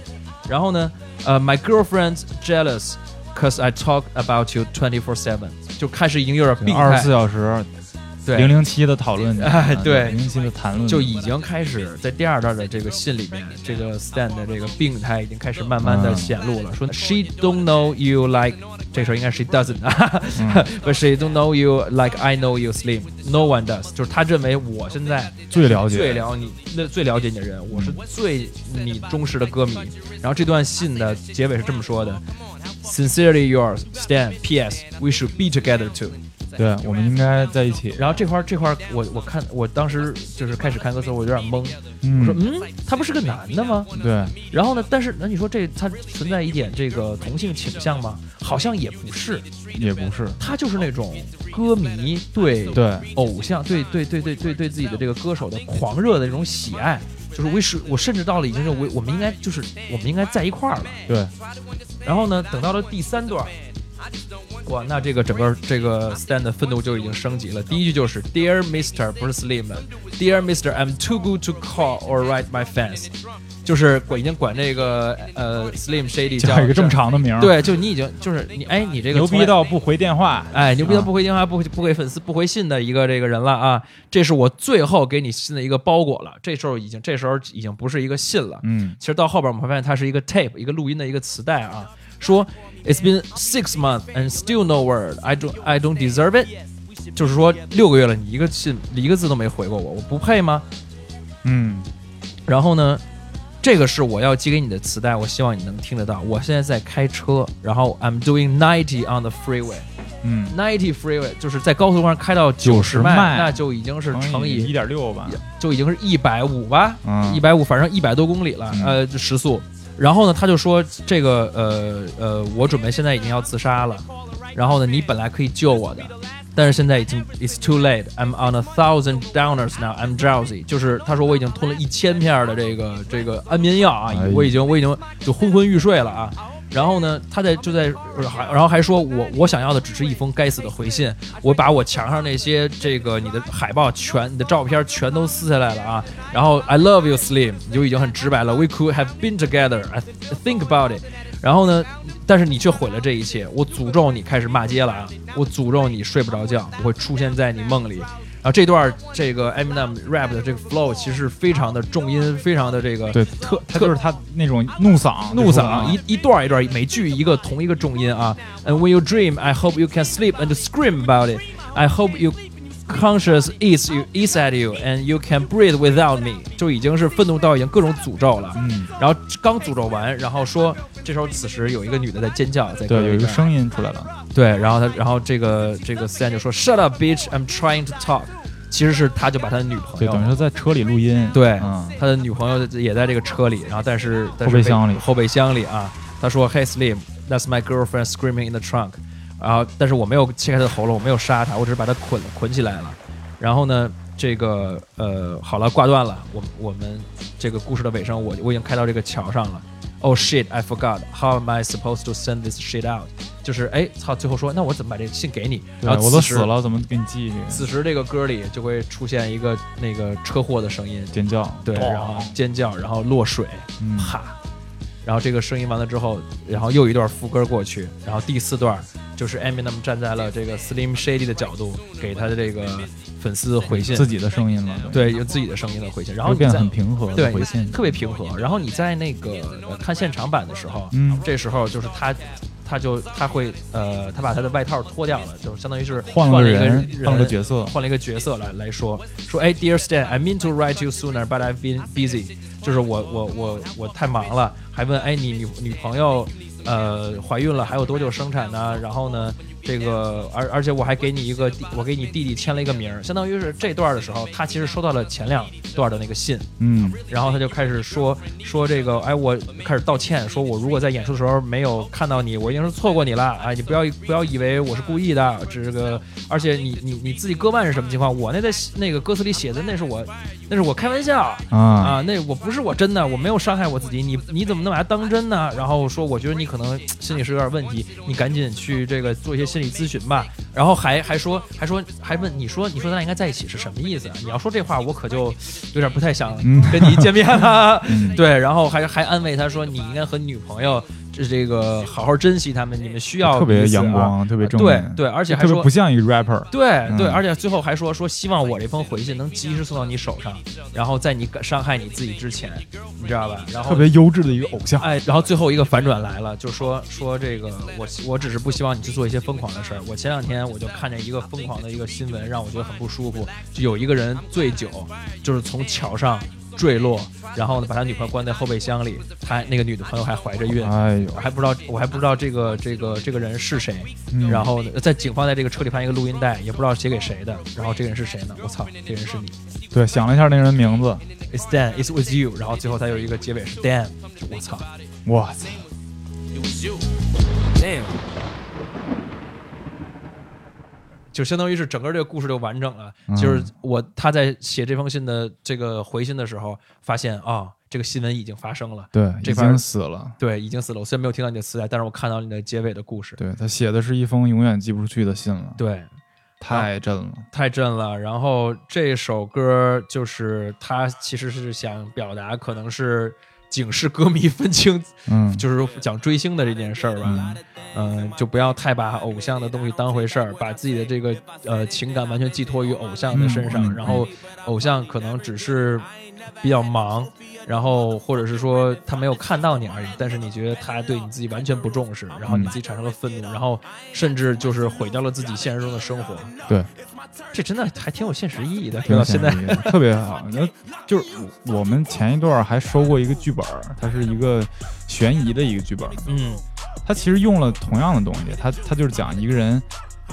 然后呢，呃，My girlfriend's jealous cause I talk about you twenty four seven，就开始已经有点病态二十四，小时对， 零零七的讨论你，哎对零零七的谈论，就已经开始在第二段的这个信里面，这个 Stan 的这个病态已经开始慢慢的嗯显露了。说 She don't know you like，这时候应该 She doesn't 啊、but she don't know you like I know you Slim。No one does，就是他认为我现在最了解最了你那最了解你的人，我是最你忠实的歌迷。然后这段信的结尾是这么说的：Sincerely yours, Stan. P.S. We should be together too. 对，我们应该在一起。然后这块儿这块儿我我看我当时就是开始看歌词，我有点懵。我说嗯，嗯，他不是个男的吗？对，然后呢？但是那你说这他存在一点这个同性倾向吗？好像也不是，也不是，他就是那种歌迷对对，偶像对对对对对对自己的这个歌手的狂热的这种喜爱，就是我是我甚至到了已经是我我们应该就是我们应该在一块儿了。对，然后呢，等到了第三段，哇，那这个整个这个 Stan 的愤怒就已经升级了。第一句就是 Dear Mister 不是 Slim，Dear Mister I'm too good to call or write my fans，就是管已经管这个呃 Slim Shady 叫叫一个这么长的名儿，，对，就你已经就是你哎你这个牛逼到不回电话，哎，牛逼到啊不回电话、不不给粉丝、不回信的一个这个人了啊！这是我最后给你信的一个包裹了。这时候已经，这时候已经不是一个信了。嗯，其实到后边我们会发现它是一个 tape，一个录音的一个磁带啊。说 It's been six months and still no word. I don't I don't deserve it。就是说六个月了，你一个信一个字都没回过我，我不配吗？嗯，然后呢，这个是我要寄给你的磁带，我希望你能听得到。我现在在开车，然后 I'm doing ninety on the freeway。嗯，ninety freeway 就是在高速上开到九十90迈那就已经是乘以一点六吧，就已经是一百五吧，嗯一百五，反正一百多公里了，嗯呃，时速。然后呢，他就说这个呃呃，我准备现在已经要自杀了。然后呢，你本来可以救我的，但是现在已经 it's too late. I'm on a thousand downers now. I'm drowsy. 就是他说我已经吞了一千片的这个这个安眠药啊，哎我已经我已经就昏昏欲睡了啊。然后呢，他在就在，还然后还说我我想要的只是一封该死的回信，我把我墙上那些这个你的海报全、你的照片全都撕下来了啊。然后 I love you Slim，你就已经很直白了。We could have been together. I think about it。然后呢，但是你却毁了这一切。我诅咒你开始骂街了啊！我诅咒你睡不着觉，我会出现在你梦里。然后这段这个 Eminem rap 的这个 flow 其实非常的重音，非常的这个对，特他就是他那种怒嗓，怒嗓啊一一段一段，每句一个同一个重音啊。And when you dream, I hope you can sleep and scream about it. I hope you conscious eats you eats at you and you can breathe without me. 就已经是愤怒到已经各种诅咒了。嗯，然后刚诅咒完，然后说这时候此时有一个女的在尖叫，在对，有一个声音出来了，对，然后他然后这个这个 Stan 就说 Shut up, bitch! I'm trying to talk. 其实是他就把他的女朋对，友等于说在车里录音，对嗯，他的女朋友也在这个车里，然后但是但是后备箱里后备箱里啊，他说 Hey Slim, that's my girlfriend screaming in the trunk，然后但是我没有切开他的喉咙，我没有杀他，我只是把他捆捆起来了。然后呢，这个呃好了，挂断了，我我们这个故事的尾声，我我已经开到这个桥上了。Oh shit, I forgot. How am I supposed to send this shit out？就是哎操，最后说那我怎么把这个信给你？对然后我都死。了，怎么给你寄这个此时这个歌里就会出现一个那个车祸的声音，尖叫？对，然后尖叫，然后落水，嗯，啪，然后这个声音完了之后，然后又一段副歌过去，然后第四段就是 Eminem 站在了这个 Slim Shady 的角度，给他的这个粉丝回信，自己的声音了，对有自己的声音的回信，然后变得很平和回信，特别平和。然后你在那个呃看现场版的时候，嗯这时候就是他。他就他会呃，他把他的外套脱掉了，就相当于是换了个了一个人换了个角色换了一个角色来来说说，哎，Dear Stan，I mean to write you sooner, but I've been busy。就是我我我我太忙了，还问哎你女女朋友呃怀孕了还有多久生产呢？然后呢这个而而且我还给你一个弟我给你弟弟签了一个名，相当于是这段的时候，他其实收到了前两段的那个信，嗯，然后他就开始说说这个，哎，我开始道歉，说我如果在演出的时候没有看到你，我一定是错过你了，哎，你不要不要以为我是故意的，这个，而且你你你自己割腕是什么情况？我那在那个歌词里写的那是我那是我开玩笑啊。啊，那我不是我真的，我没有伤害我自己，你你怎么能把它当真呢？然后说我觉得你可能心里是有点问题，你赶紧去这个做一些心理咨询吧。然后还还说还说还问你说你说咱俩应该在一起是什么意思？你要说这话，我可就有点不太想嗯跟你见面了。嗯 对，然后还还安慰他说你应该和女朋友这这个好好珍惜他们，你们需要特别阳光，特别正对面，对，而且还特别说不像一个 rapper，对对，嗯而且最后还说说希望我这封回信能及时送到你手上，然后在你伤害你自己之前，你知道吧？然后特别优质的一个偶像。哎，然后最后一个反转来了，就说说这个我我只是不希望你去做一些疯狂的事儿。我前两天我就看见一个疯狂的一个新闻，让我觉得很不舒服，就有一个人醉酒，就是从桥上坠落，然后呢把他女朋友关在后备箱里，他那个女的朋友还怀着孕，哎呦我还不知道我还不知道这个这个这个人是谁，嗯然后呢在警方在这个车里发现一个录音带，也不知道写给谁的，然后这个人是谁呢？我操，这个人是你。对，想了一下那人名字，It's Dan, it's with you。然后最后他有一个结尾是 Dan，我操，我操，It was you. Damn. 就相当于是整个这个故事就完整了。嗯就是我他在写这封信的这个回信的时候，发现啊、这个新闻已经发生了。对，已经死了。对，已经死了。我虽然没有听到你的磁带，但是我看到你的结尾的故事。对他写的是一封永远寄不出去的信了，对，太震了。太震了。然后这首歌就是他其实是想表达，可能是警示歌迷分清，嗯，就是讲追星的这件事儿吧。嗯、就不要太把偶像的东西当回事儿，把自己的这个呃情感完全寄托于偶像的身上，然后偶像可能只是比较忙，然后或者是说他没有看到你而已，但是你觉得他对你自己完全不重视，然后你自己产生了愤怒，然后甚至就是毁掉了自己现实中的生活。对，这真的还挺有现实意义的。挺有说到现在现，实意义的特别好。那就是我们前一段还收过一个剧本，它是一个悬疑的一个剧本，嗯它其实用了同样的东西，它它就是讲一个人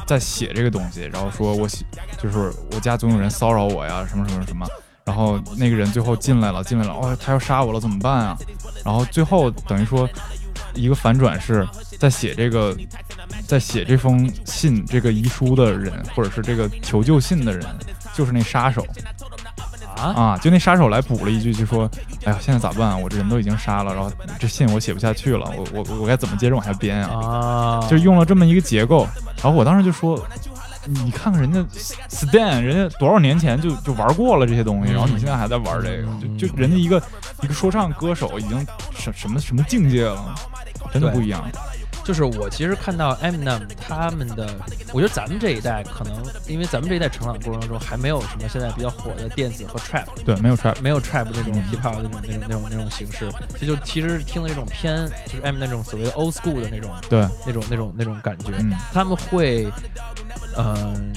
在写这个东西，然后说我写就是我家总有人骚扰我呀，什么什么什么，然后那个人最后进来了，进来了，哦，他要杀我了，怎么办啊？然后最后等于说一个反转是在写这个在写这封信这个遗书的人，或者是这个求救信的人，就是那杀手。啊，啊，就那杀手来补了一句，就说：“哎呀，现在咋办啊？我这人都已经杀了，然后这信我写不下去了，我我我该怎么接着往下编啊？”啊，就用了这么一个结构，然后我当时就说：“你看看人家 Stan，人家多少年前就就玩过了这些东西，然后你现在还在玩这个，就就人家一个一个说唱歌手已经什什么什么境界了，真的不一样。就是我其实看到 Eminem 他们的，我觉得咱们这一代可能因为咱们这一代成长过程当中还没有什么现在比较火的电子和 trap，对，没有 trap，没有 trap 那种 hip hop 的那种那种那种那种形式，这就其实听的这种偏就是 Eminem 那种所谓的 old school 的那种对，那种那种那种感觉，嗯。他们会嗯、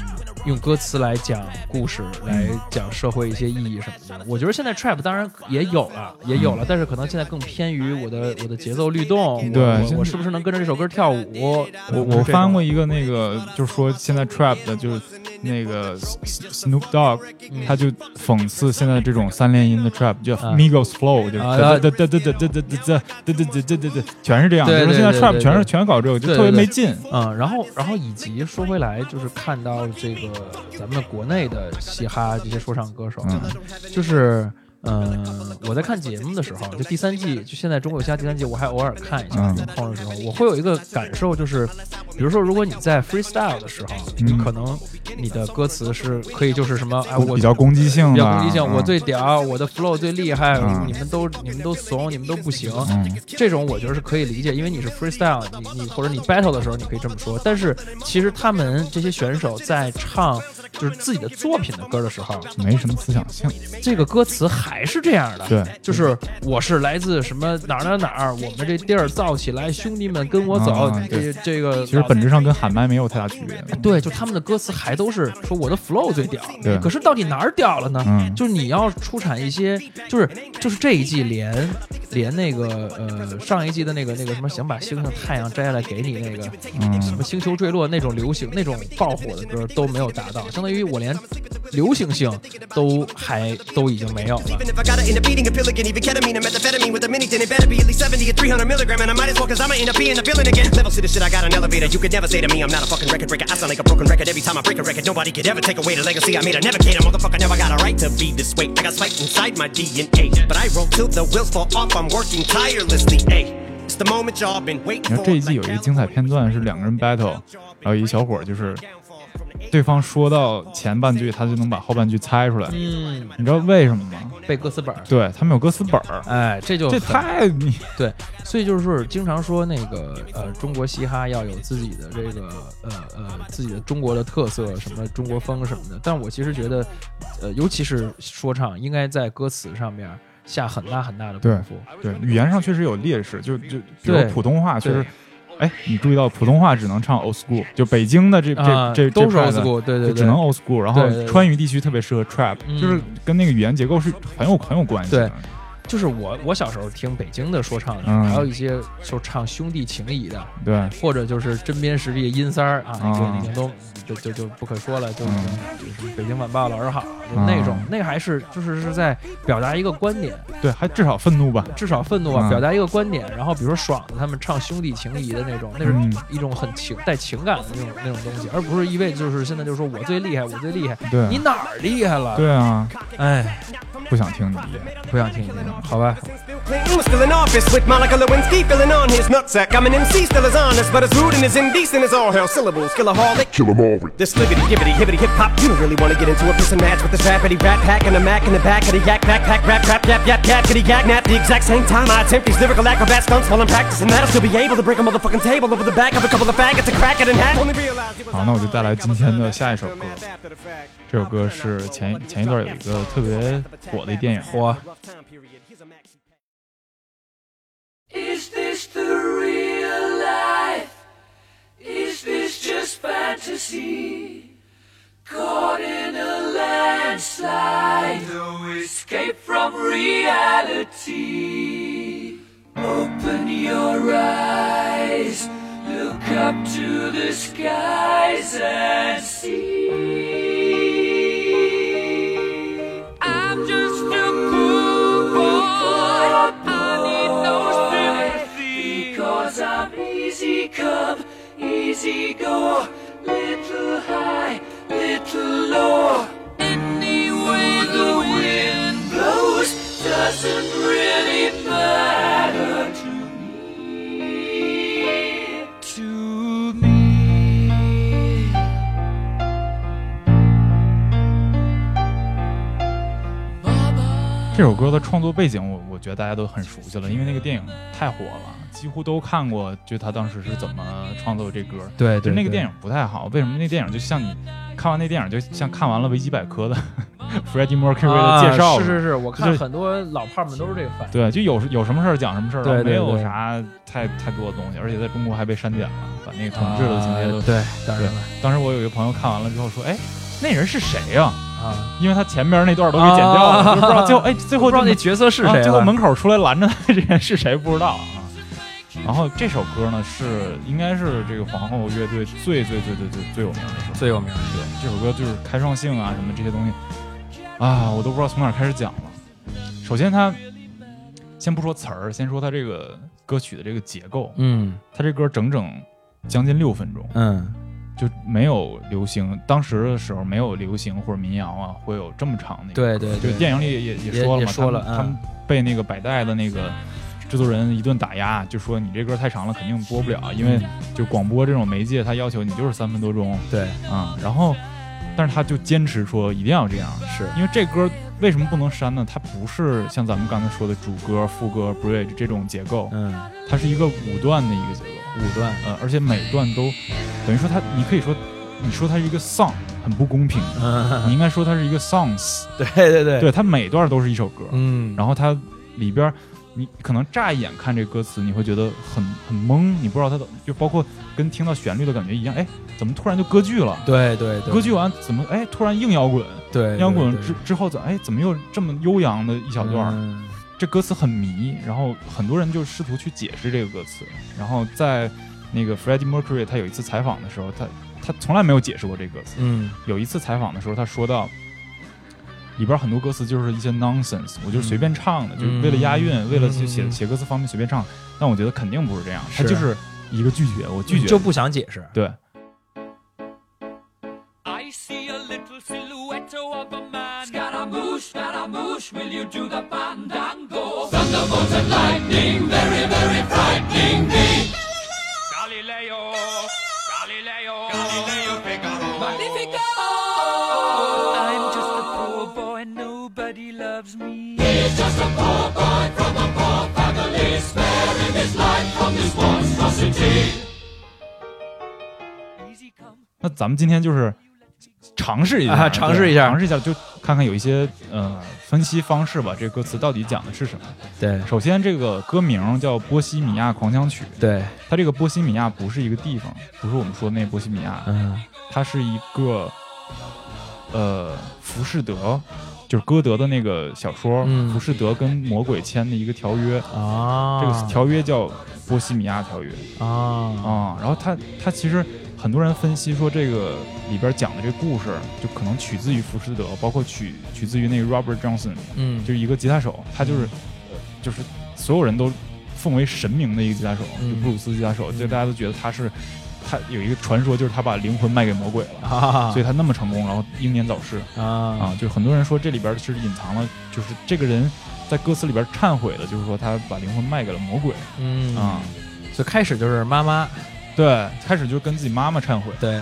用歌词来讲故事，来讲社会一些意义什么的。我觉得现在 trap 当然也有了，也有了，但是可能现在更偏于我的我的节奏律动，对我是不是能跟着这首歌跳舞？我我翻过一个那个，就是说现在 trap 的，就是那个 Snoop Dogg，他就讽刺现在这种三连音的 trap，叫啊。Migos flow，就哒哒哒哒哒哒哒哒哒哒哒哒哒哒，全是这样，对就是现在 trap 全是全搞这个，就特别没劲。嗯，然后，然后以及说回来，就是看到这个咱们国内的嘻哈这些说唱歌手，嗯。就是嗯、我在看节目的时候，就第三季，就现在中国有嘻哈第三季，我还偶尔看一下嗯有空的时候，我会有一个感受，就是比如说，如果你在 freestyle 的时候，你嗯可能你的歌词是可以就是什么，哎，我比较攻击性，比较攻击性，嗯我最屌，我的 flow 最厉害，嗯你们都你们都怂，你们都不行。嗯这种我觉得是可以理解，因为你是 freestyle，你你或者你 battle 的时候你可以这么说。但是其实他们这些选手在唱就是自己的作品的歌的时候，没什么思想性。这个歌词还是这样的。对，就是我是来自什么哪儿哪儿哪儿，我们这地儿造起来，兄弟们跟我走。这这个其实本质上跟喊麦没有太大区别。对，就他们的歌词还都是说我的 flow 最屌，对可是到底哪儿屌了呢？嗯就是你要出产一些，就是就是这一季连连那个呃上一季的那个那个什么想把星星太阳摘下来给你那个什嗯么星球坠落那种流行那种爆火的歌都没有达到，相当于我连流行性都还都已经没有了。Even if I gotta end up eating a pill again, even ketamine or methamphetamine with a mini, then it better be at least 70 or 300 milligram. And I might as well, cause I'ma end up being a villain again. Levels to the shit, I got an elevator. You could never say to me, I'm not a fucking record breaker. I sound like a broken record every time I break a record. Nobody could ever take away the legacy I made. I never cater, motherfucker, never got a right to be this way. I got spite inside my DNA. But I roll till the wheels fall off, I'm working tirelessly. Ay, it's the moment y'all been waiting 你 for. 看这一季有一个精彩片段是两个人 battle，然后一小伙儿就是 对方说到前半句，他就能把后半句猜出来。嗯，你知道为什么吗？背歌词本儿，对他们有歌词本儿，哎，这就这太你 对，所以就是说，经常说那个呃，中国嘻哈要有自己的这个呃呃自己的中国的特色，什么中国风什么的。但我其实觉得，呃，尤其是说唱，应该在歌词上面下很大很大的功夫。对语言上确实有劣势，就就比如普通话确实对。哎，你注意到普通话只能唱 old school，就北京的这这、啊这都是 old school，对对对，就只能 old school，然后川渝地区特别适合 trap，、嗯。就是跟那个语言结构是很有很有关系的。就是我我小时候听北京的说唱的，嗯。还有一些就唱兄弟情谊的，对，或者就是针砭时弊阴三儿啊，啊就已经都就就就不可说了，就嗯。就是北京晚报老师好，就啊那种，那还是就是是在表达一个观点，对，还至少愤怒吧。至少愤怒啊，嗯。表达一个观点。然后比如说爽子他们唱兄弟情谊的那种，那是嗯。一种很情带情感的那种那种东西，而不是一味就是现在就是说我最厉害，我最厉害，对。你哪儿厉害了？对啊，哎，不想听你。不想听你好吧？ Clinton was still in office with Monica Lewinsky filling on his nutsack. I'm an MC, still as honest, but as rude and as indecent as all hell. Syllables, killaholic. Kill 'em all with this libbity, gibbity, hibbity, hip hop. You don't really want to get into a piss and match with this rapidy rat pack and a mac in the back of the yak backpack rap rap yap yap yap kitty yak nap. The exact same time I attempt these lyrical acrobat stunts while I'm practicing that, I'll still be able to break a motherfucking table over the back of a couple of faggots and crack it in half. Only realize it was 好，那我就带来今天的下一首歌。这首歌是前前一段有一个特别火的一电影，我 Is this the real life? Is this just fantasy? Caught in a landslide, no escape from reality. Open your eyes, look up to the skies and see. I'm just a poor easy come, easy go. Little high, little low. Any way the wind blows doesn't really matter to me. To me. 这首歌的创作背景我我觉得大家都很熟悉了，因为那个电影太火了，几乎都看过，就他当时是怎么创作这歌。对就那个电影不太好，为什么那电影就像你看完那电影就像看完了维基百科的 Freddie Mercury 的介绍、啊是是是，我看很多老炮们都是这个反应。对，就有有什么事儿讲什么事儿，没有啥太太多的东西，而且在中国还被删减了，把那个同志的情节都、啊对，当然了当时我有一个朋友看完了之后说，哎，那人是谁呀、啊，因为他前边那段都给剪掉了，不知道最后哎最后就不知道 那角色是啊谁了最后门口出来拦着他这人是谁不知道啊。然后这首歌呢是应该是这个皇后乐队最最最最最最有名的一首。歌，最有名的对这首歌就是开创性啊什么这些东西。啊，我都不知道从哪开始讲了。首先它先不说词儿，先说它这个歌曲的这个结构，嗯。它这歌整整将近六分钟，嗯。就没有流行，当时的时候没有流行或者民谣啊，会有这么长的。对对对就电影里也也也说了嘛，说了他们他们被那个百代的那个制作人一顿打压，就说你这歌太长了，肯定播不了，因为就广播这种媒介，它要求你就是三分多钟。对，啊、然后，但是他就坚持说一定要这样，是。因为这歌为什么不能删呢？它不是像咱们刚才说的主歌、副歌、bridge 这种结构，嗯，它是一个五段的一个结构。五段，呃，而且每段都等于说它，你可以说，你说它是一个 song，很不公平。嗯，你应该说它是一个 songs，对对对，对，它每段都是一首歌，嗯，然后它里边儿你可能乍一眼看这歌词，你会觉得很很懵，你不知道它的，就包括跟听到旋律的感觉一样，哎，怎么突然就歌剧了？对对对，歌剧完怎么哎突然硬摇滚？对硬摇滚之之后怎哎怎么又这么悠扬的一小段这歌词很迷，然后很多人就试图去解释这个歌词。然后在那个 Freddie Mercury 他有一次采访的时候，他他从来没有解释过这个歌词。嗯有一次采访的时候，他说到里边很多歌词就是一些 nonsense，我就是随便唱的，就是为了押韵，为了去写嗯写歌词方面随便唱。但我觉得肯定不是这样，他就是一个拒绝，我拒绝就不想解释，对。I see a little silhouette of a man. Scaramouche, Scaramouche, will you do the fandango? Thunderbolts and lightning, very, very frightening me. Galileo, Galileo, Galileo Figaro. Magnifico! Loves me. He's just a poor boy from a poor family, sparing his life from this monstrosity. 那咱们今天就是尝试一下，啊尝试一下尝试一下，就看看有一些呃分析方式吧。这个歌词到底讲的是什么？对首先，这个歌名叫《波西米亚狂想曲》，对，它这个波西米亚不是一个地方，不是我们说的那波西米亚，嗯它是一个呃浮士德，就是歌德的那个小说，嗯。浮士德跟魔鬼签的一个条约，啊，这个条约叫波西米亚条约啊。啊。然后他他其实很多人分析说，这个里边讲的这个故事就可能取自于浮士德，包括取取自于那个 Robert Johnson，嗯。就是一个吉他手，他就是呃就是所有人都奉为神明的一个吉他手，嗯。就布鲁斯吉他手，就大家都觉得他是他有一个传说，就是他把灵魂卖给魔鬼了。啊，所以他那么成功，然后英年早逝。啊。啊，就很多人说这里边是隐藏了，就是这个人在歌词里边忏悔的，就是说他把灵魂卖给了魔鬼。嗯。啊。所以开始就是妈妈，对，开始就跟自己妈妈忏悔。对，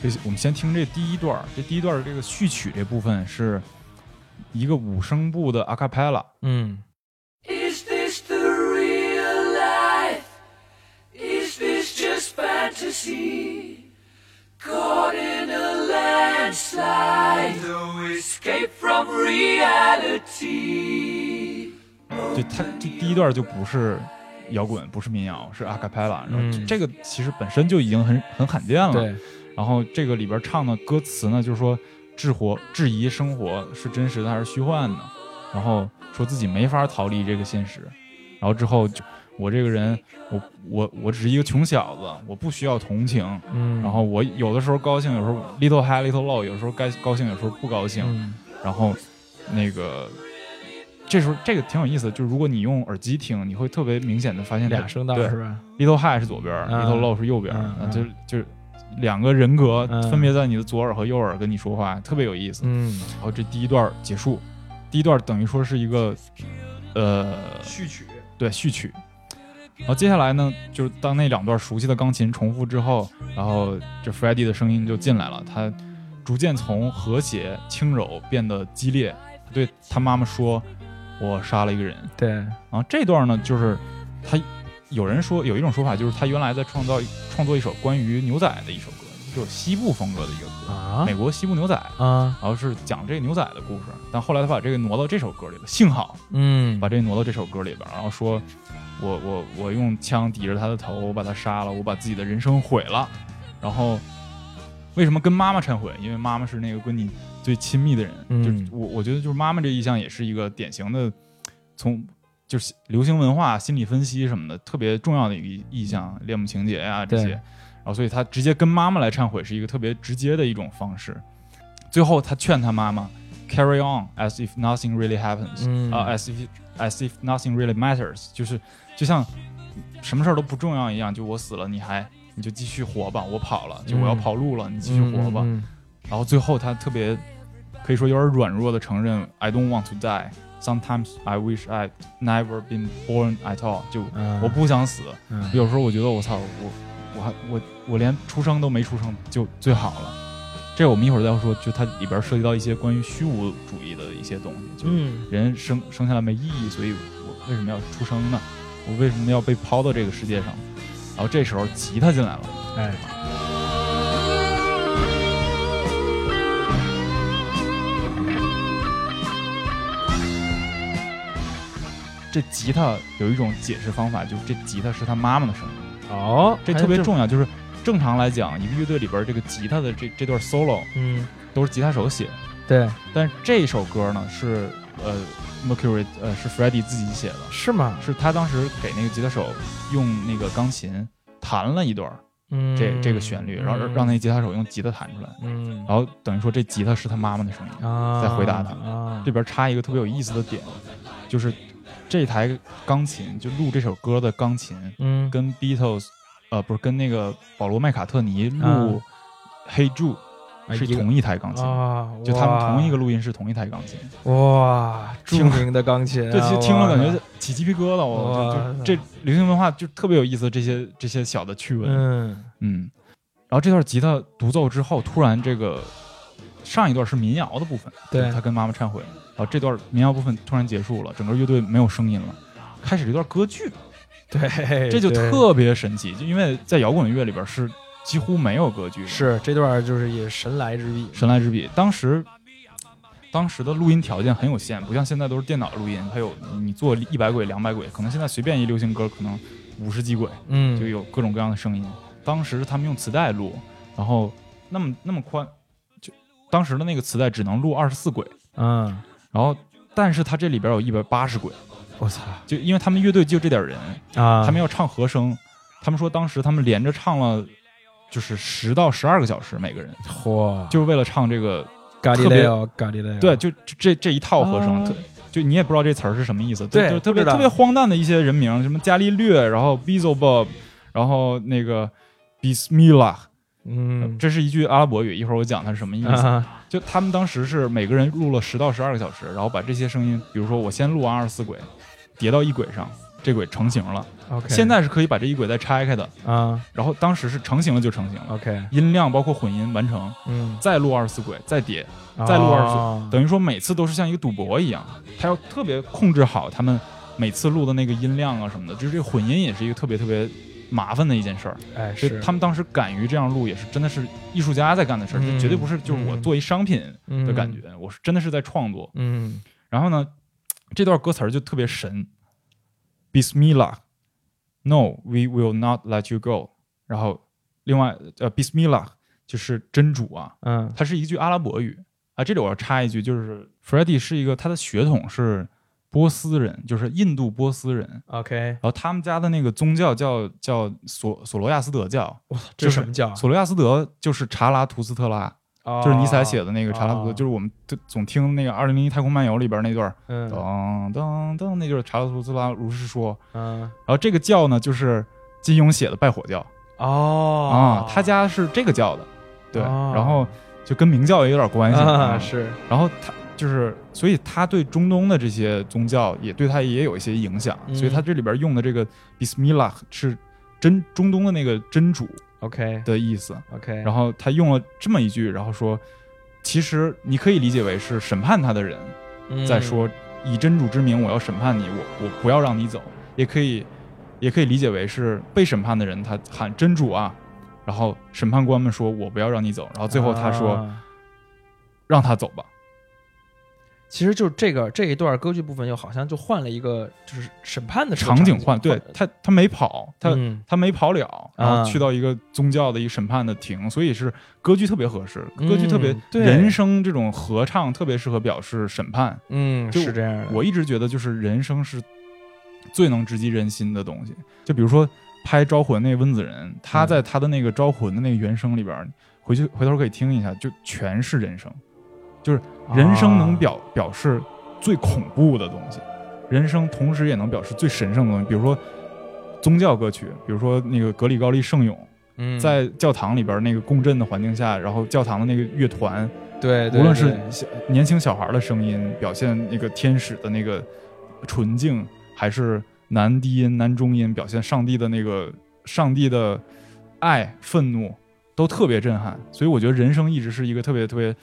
所以我们先听这第一段，这第一段儿这个序曲这部分是一个五声部的 a cappella，嗯 just fantasy? Caught in a landslide, no escape from reality. 就他这第一段就不是摇滚，不是民谣，是 a cappella，然后嗯这个其实本身就已经很很罕见了。对，然后这个里边唱的歌词呢，就是说质活质疑生活是真实的还是虚幻的，然后说自己没法逃离这个现实，然后之后就我这个人，我我我只是一个穷小子，我不需要同情，嗯，然后我有的时候高兴，有时候 little high little low，有时候该高兴，有时候不高兴，嗯然后那个。这时候这个挺有意思的，就是如果你用耳机听，你会特别明显的发现它俩声道对是吧？little high 是左边、嗯 l i t t l e low 是右边，嗯嗯就就是两个人格嗯分别在你的左耳和右耳跟你说话，特别有意思。嗯，然后这第一段结束，第一段等于说是一个呃序曲，对序曲，然后接下来呢，就是当那两段熟悉的钢琴重复之后，然后这 f r e d d y 的声音就进来了，他逐渐从和谐轻柔变得激烈，他对他妈妈说：“我杀了一个人。”对，然后这段呢，就是他有人说有一种说法，就是他原来在创造创作一首关于牛仔的一首歌，就是西部风格的一个歌，啊美国西部牛仔，啊，然后是讲这个牛仔的故事。但后来他把这个挪到这首歌里了，幸好嗯把这个挪到这首歌里边，然后说我我我用枪抵着他的头，我把他杀了，我把自己的人生毁了。然后为什么跟妈妈忏悔？因为妈妈是那个跟你最亲密的人。嗯就是我我觉得就是妈妈这意向也是一个典型的从就是流行文化、心理分析什么的特别重要的一个意象，恋母情节呀、这些。对然后所以他直接跟妈妈来忏悔是一个特别直接的一种方式。最后他劝他妈妈 carry on as if nothing really happens，嗯啊、as if as if nothing really matters，就是就像什么事儿都不重要一样，就我死了你还你就继续活吧，我跑了，就我要嗯跑路了，你继续活吧。嗯然后最后他特别可以说有点软弱的承认，I don't want to die。Sometimes I wish I never been born at all 就。嗯我不想死。嗯有时候我觉得我操，我我还我我连出生都没出生就最好了。这我们一会儿再说，就它里边涉及到一些关于虚无主义的一些东西，就人生生下来没意义，所以我为什么要出生呢？我为什么要被抛到这个世界上？然后这时候吉他进来了，哎，这吉他有一种解释方法，就是这吉他是他妈妈的声音，哦，这特别重要。就是正常来讲，一个乐队里边这个吉他的这这段 solo 嗯，都是吉他手写。的，对，但是这首歌呢是呃 Mercury 呃是 Freddie 自己写的，是吗？是他当时给那个吉他手用那个钢琴弹了一段儿嗯，这这个旋律，然后让让那吉他手用吉他弹出来，嗯。然后等于说这吉他是他妈妈的声音。啊，在回答他。啊，这边插一个特别有意思的点，就是这台钢琴就录这首歌的钢琴嗯。跟 Beatles 呃不是跟那个保罗麦卡特尼录啊《Hey Jude》是同一台钢琴，啊，就他们同一个录音室同一台钢琴。哇，著听名的钢琴啊，这其实听了感觉起鸡皮疙瘩，我就就这流行文化就特别有意思，这些这些小的趣闻，嗯嗯。然后这段吉他独奏之后，突然这个上一段是民谣的部分，对他跟妈妈忏悔，然后这段民谣部分突然结束了，整个乐队没有声音了，开始了一段歌剧，对，这就特别神奇，就因为在摇滚乐里边是几乎没有歌剧的，是这段就是也神来之笔，神来之笔。当时，当时的录音条件很有限，不像现在都是电脑录音，它有你做一百轨、两百轨，可能现在随便一流行歌可能五十几轨，嗯，就有各种各样的声音。当时他们用磁带录，然后那么那么宽，就当时的那个磁带只能录二十四轨，嗯，然后但是它这里边有一百八十轨，我操。就因为他们乐队就这点人，啊，他们要唱和声，他们说当时他们连着唱了。就是十到十二个小时，每个人嚯，就是为了唱这个咖喱特别雷奥，咖喱雷奥，对，就就这这一套和声，啊。就你也不知道这词儿是什么意思，对就特别特别荒诞的一些人名，什么伽利略，然后 Beelzebub，然后那个 Bismillah，嗯，这是一句阿拉伯语，一会儿我讲它是什么意思。啊，就他们当时是每个人录了十到十二个小时，然后把这些声音，比如说我先录完二十四轨，叠到一轨上，这轨成型了。OK，现在是可以把这一轨再拆开的，啊。然后当时是成型了就成型了，，OK，音量包括混音完成，嗯，再录二十四轨，再叠，再录二十哦等于说每次都是像一个赌博一样，他要特别控制好他们每次录的那个音量啊什么的，就是这个混音也是一个特别特别麻烦的一件事儿。哎，是。他们当时敢于这样录，也是真的是艺术家在干的事儿，绝对不是就是我做一商品的感觉，我是真的是在创作。嗯，然后呢，这段歌词儿就特别神，Bismillah，No，we will not let you go。然后另外呃，Bismillah 就是真主啊，嗯它是一句阿拉伯语啊。这里我要插一句，就是 Freddie 是一个他的血统是波斯人，就是印度波斯人。，OK，然后他们家的那个宗教叫叫索索罗亚斯德教，哇，就这什么叫？索罗亚斯德就是查拉图斯特拉，哦就是尼采写的那个查拉图就是我们就总听那个《二零零一太空漫游》里边那段嗯。噔噔噔，那就是查拉图斯特拉如是说。嗯，然后这个教呢，就是金庸写的拜火教哦。啊，他家是这个教的，对，哦。然后就跟明教也有点关系是，然后他就是，所以他对中东的这些宗教也对他也有一些影响，嗯所以他这里边用的这个 Bismillah 是真中东的那个真主 OK 的意思。OK，然后他用了这么一句，然后说，其实你可以理解为是审判他的人嗯。在说，以真主之名我要审判你，我我不要让你走，也可以也可以理解为是被审判的人他喊真主啊，然后审判官们说我不要让你走，然后最后他说、啊让他走吧。其实就是这个这一段歌剧部分，又好像就换了一个就是审判的场景换，对他他没跑，他、嗯他没跑了，然啊后去到一个宗教的一个审判的庭，所以是歌剧特别合适，嗯歌剧特别对人声这种合唱特别适合表示审判。嗯就是这样的，我一直觉得就是人声是最能直击人心的东西，就比如说拍《招魂》那温子仁，他嗯在他的那个《招魂》的那个原声里边，回去回头可以听一下，就全是人声，就是人声能啊表、表示最恐怖的东西，人声同时也能表示最神圣的东西，比如说宗教歌曲，比如说那个格里高利圣咏，嗯，在教堂里边那个共振的环境下，然后教堂的那个乐团，对，对无论是小年轻小孩的声音，表现那个天使的那个纯净，还是男低音、男中音表现上帝的那个上帝的爱、愤怒，都特别震撼。所以我觉得人声一直是一个特别特别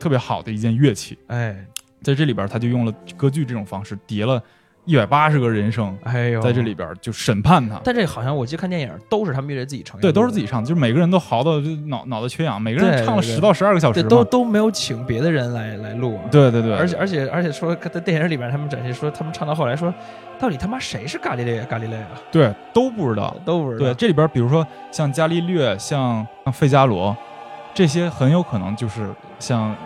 特别好的一件乐器。哎在这里边，他就用了歌剧这种方式，叠了一百八十个人声，哎呦，在这里边就审判他。但这好像我记得看电影都是他们乐队自己唱对，都是自己唱，就是每个人都嚎到就脑脑袋缺氧，每个人唱了十到十二个小时都都没有请别的人来来录啊。对对对，而且而且而且说在电影里边，他们展现说，他们唱到后来说，到底他妈谁是伽利略？伽利略啊，对都不知道。都不知道。对，这里边比如说像伽利略、像像费加罗，这些很有可能就是像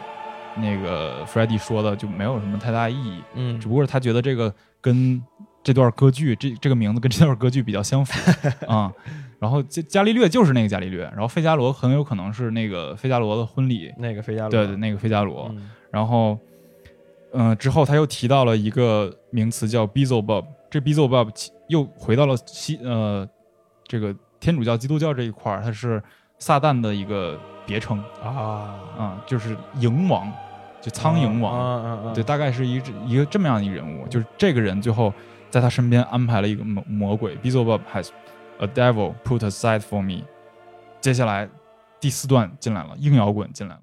那个 f r e d d y 说的，就没有什么太大意义，嗯。只不过是他觉得这个跟这段歌剧这这个名字跟这段歌剧比较相符。啊、然后伽伽利略就是那个伽利略，然后费加罗很有可能是那个费加罗的婚礼，那个费加罗，对对，那个费加罗，嗯。然后，嗯、之后他又提到了一个名词叫 Beelzebub，这 Beelzebub 其又回到了西呃这个天主教、基督教这一块儿，它是撒旦的一个别称。啊，啊、就是蝇王，就苍蝇王，对，大概是一一个这么样的一个人物，就是这个人最后在他身边安排了一个魔魔鬼，Beelzebub has a devil put aside for me。接下来第四段进来了，硬摇滚进来了。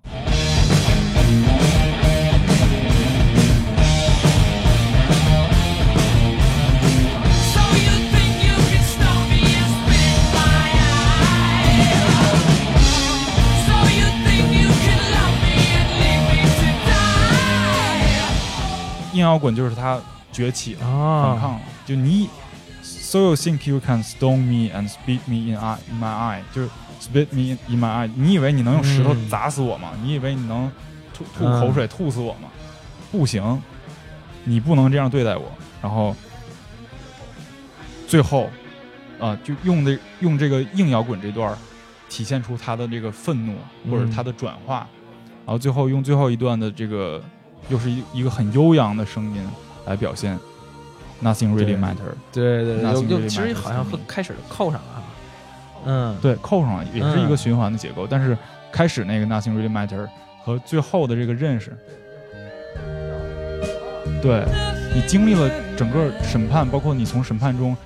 硬摇滚就是他崛起了，反啊，抗了。就你，so you think you can stone me and spit me in eye in my eye，就是 spit me in my eye。你以为你能用石头嗯砸死我吗？你以为你能吐吐嗯口水吐死我吗？不行，你不能这样对待我。然后最后，啊、就用的用这个硬摇滚这段体现出他的这个愤怒或者嗯他的转化，然后最后用最后一段的这个又是一一个很悠扬的声音来表现 Nothing really matter。对对对 really 其实好像和开始扣上了哈，嗯，对，扣上了，也是一个嗯循环的结构。但是开始那个 Nothing really matter 和最后的这个认识，对你经历了整个审判，包括你从审判中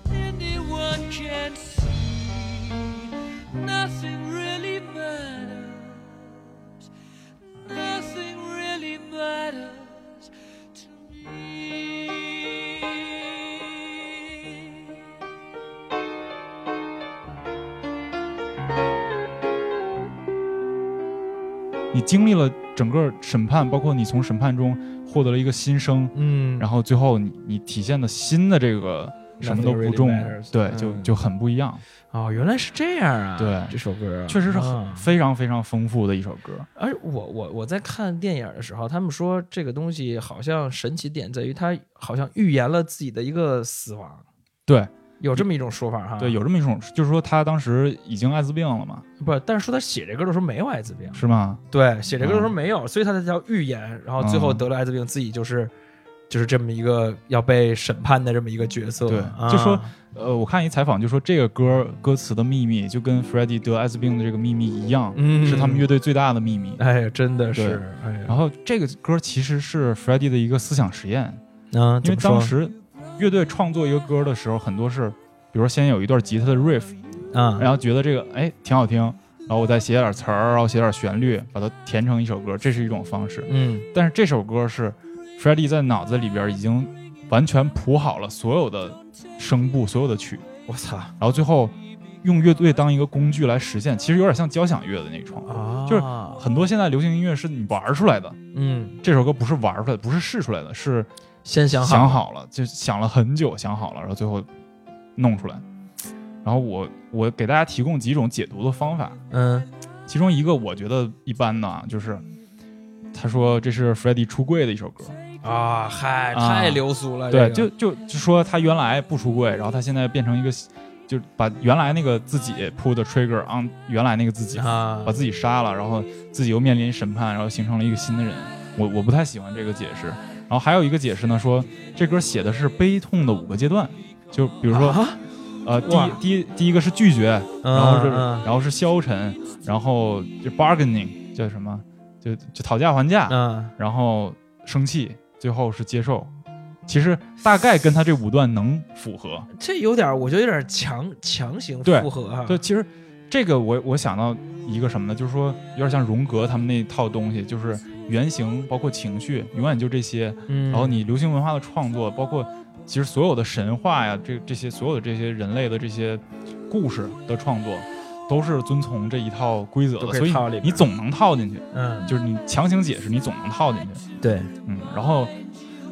经历了整个审判，包括你从审判中获得了一个新生，嗯，然后最后你你体现的新的这个什么都不重 matters，对，嗯。就就很不一样，哦，原来是这样啊，对。这首歌确实是很啊非常非常丰富的一首歌。而我我我在看电影的时候，他们说这个东西好像神奇点在于它好像预言了自己的一个死亡，对有这么一种说法哈。对，有这么一种，就是说他当时已经艾滋病了嘛，不？但是说他写这歌的时候没有艾滋病，是吗？对，写这歌的时候没有，所以他才叫预言，然后最后嗯得了艾滋病，自己就是就是这么一个要被审判的这么一个角色。对啊就说呃，我看一采访就说这个歌歌词的秘密就跟 Freddie 得艾滋病的这个秘密一样，嗯是他们乐队最大的秘密。哎呀，真的是，哎，然后这个歌其实是 Freddie 的一个思想实验，嗯，因为当时乐队创作一个歌的时候，很多是，比如说先有一段吉他的 riff，嗯，然后觉得这个哎挺好听，然后我再写点词儿，然后写点旋律，把它填成一首歌，这是一种方式。嗯。但是这首歌是 Freddie 在脑子里边已经完全谱好了所有的声部、所有的曲，我操。然后最后用乐队当一个工具来实现，其实有点像交响乐的那个创作。啊，就是很多现在流行音乐是你玩出来的，嗯，这首歌不是玩出来的，不是试出来的，是先想想好，了，就想了很久，想好了，然后最后弄出来。然后我我给大家提供几种解读的方法，嗯。其中一个我觉得一般的啊，就是他说这是 Freddie 出柜的一首歌，啊，嗨，啊。太流俗了，对，这个。就就就说他原来不出柜，然后他现在变成一个，就把原来那个自己 pull the trigger on 原来那个自己，啊。把自己杀了，然后自己又面临审判，然后形成了一个新的人。我我不太喜欢这个解释。然后还有一个解释呢，说这歌写的是悲痛的五个阶段，就比如说、啊呃，第一第一第一个是拒绝，然后是嗯然后是消沉，然后就 bargaining 叫什么？就就讨价还价，嗯，然后生气，最后是接受。其实大概跟他这五段能符合。这有点，我觉得有点强强行对复合啊。对，其实这个我我想到一个什么呢？就是说有点像荣格他们那套东西，就是原型包括情绪，永远就这些。嗯，然后你流行文化的创作，包括其实所有的神话呀，这这些所有的这些人类的这些故事的创作，都是遵从这一套规则的，所以你总能套进去。嗯，就是你强行解释，你总能套进去。对，嗯，然后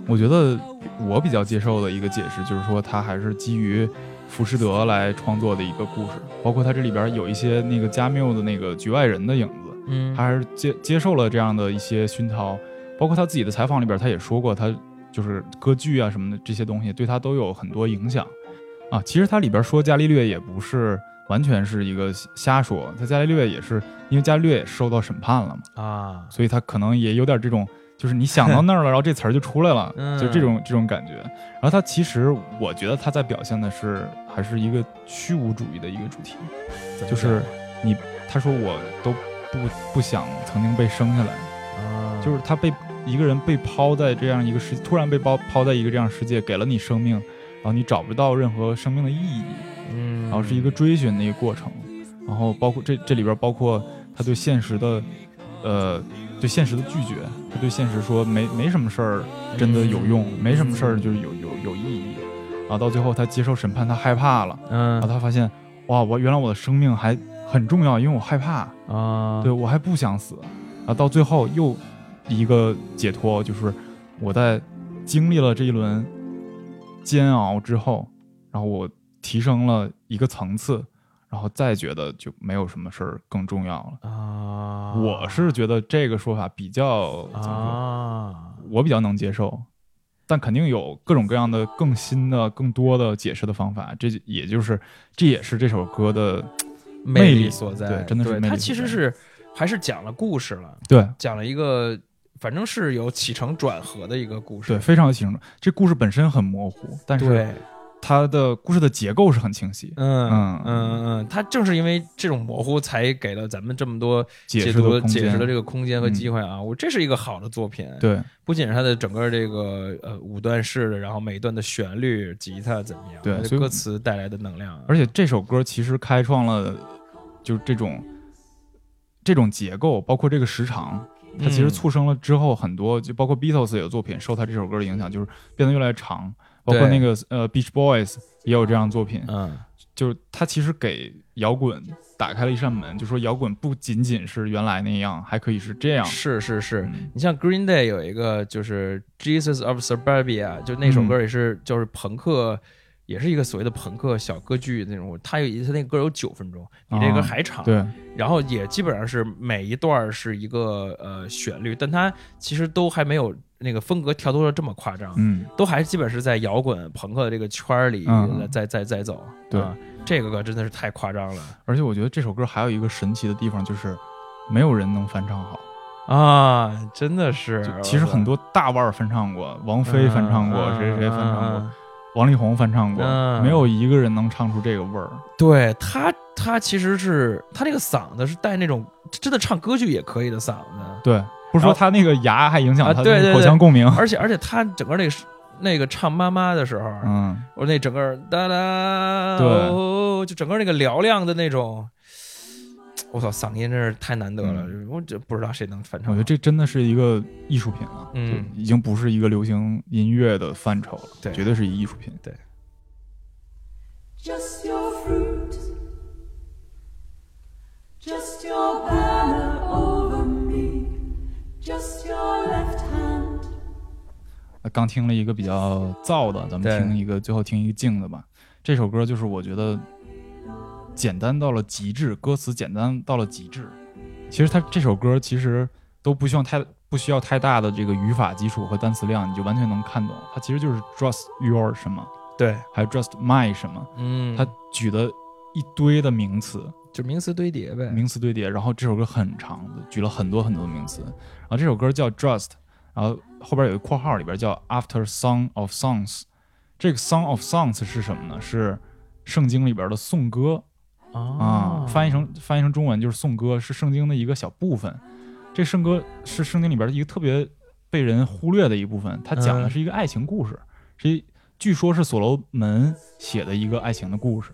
我觉得我比较接受的一个解释就是说，它还是基于浮士德来创作的一个故事，包括它这里边有一些那个加缪的那个局外人的影子，嗯，他还是接接受了这样的一些熏陶，包括他自己的采访里边他也说过，他就是歌剧啊什么的这些东西对他都有很多影响啊。其实他里边说伽利略也不是完全是一个瞎说，他伽利略也是因为伽利略也受到审判了嘛。啊，所以他可能也有点这种，就是你想到那儿了，然后这词儿就出来了，嗯。就这种这种感觉。然后他其实我觉得他在表现的是还是一个虚无主义的一个主题，就是你他说我都不不想曾经被生下来，啊，就是他被一个人被抛在这样一个世，突然被抛抛在一个这样世界，给了你生命，然后你找不到任何生命的意义，嗯，然后是一个追寻的一个过程，然后包括这这里边包括他对现实的，呃，对现实的拒绝，他对现实说没没什么事儿真的有用，没什么事儿就是有有有意义，然后到最后他接受审判，他害怕了，嗯然后嗯他发现哇，我原来我的生命还很重要，因为我害怕，啊，对我还不想死，然后到最后又一个解脱，就是我在经历了这一轮煎熬之后，然后我提升了一个层次，然后再觉得就没有什么事儿更重要了。啊，我是觉得这个说法比较怎么说，啊，我比较能接受。但肯定有各种各样的更新的、更多的解释的方法，这也就是这也是这首歌的魅力所在，对真的是魅力它所在其实是还是讲了故事了，对讲了一个反正是有起承转合的一个故事，对非常有起承转。这故事本身很模糊，但是对，它的故事的结构是很清晰，嗯嗯嗯嗯，它正是因为这种模糊，才给了咱们这么多解解读解释的这个空间和嗯。机会啊！我这是一个好的作品，，对。不仅是它的整个这个呃五段式的，然后每一段的旋律、吉他怎么样，对歌词带来的能量啊，而且这首歌其实开创了就是这种这种结构，包括这个时长，它其实嗯。促生了之后很多，就包括 Beatles 有作品受它这首歌的影响，就是变得越来越长，包括那个呃 Beach Boys 也有这样的作品，嗯就是它其实给摇滚打开了一扇门，就说摇滚不仅仅是原来那样，还可以是这样。是是是，嗯你像 Green Day 有一个就是 Jesus of Suburbia，就那首歌也是就是朋克。也是一个所谓的朋克小歌剧那种，它有一它那个歌有九分钟，比这个啊还长。对，然后也基本上是每一段是一个呃旋律，但它其实都还没有那个风格跳脱的这么夸张，嗯，都还基本是在摇滚朋克的这个圈儿里嗯在在在走。对啊这个歌真的是太夸张了而且我觉得这首歌还有一个神奇的地方，就是没有人能翻唱好。啊！真的是，其实很多大腕儿翻唱过，王菲翻唱过，嗯谁谁谁翻唱过，王力宏翻唱过，嗯没有一个人能唱出这个味儿。对他，他其实是他那个嗓子是带那种真的唱歌剧也可以的嗓子，对，不是说他那个牙还影响啊他那个口对对对腔共鸣。而且而且他整个那个那个唱妈妈的时候，嗯，我那整个哒哒，对哦，就整个那个嘹亮的那种，我操，嗓音真是太难得了，我这不知道谁能翻唱。嗯我觉得这真的是一个艺术品了，嗯已经不是一个流行音乐的范畴了，对绝对是一艺术品。对。Just your fruit, just your banner over 刚听了一个比较燥的，咱们听一个，最后听一个静的吧。这首歌就是我觉得简单到了极致，歌词简单到了极致。其实它这首歌其实都不需要太不需要太大的这个语法基础和单词量，你就完全能看懂。它其实就是 just your 什么，对，还有 just my 什么，嗯，它举的一堆的名词，就名词堆叠呗。名词堆叠，然后这首歌很长的，举了很多很多的名词，然后这首歌叫 Just，然后后边有一个括号里边叫 After Song of Songs，这个 Song of Songs 是什么呢？是圣经里边的颂歌啊，翻译成翻译成中文就是颂歌，是圣经的一个小部分。这圣歌是圣经里边的一个特别被人忽略的一部分，它讲的嗯是一个爱情故事，是一据说是所罗门写的一个爱情的故事。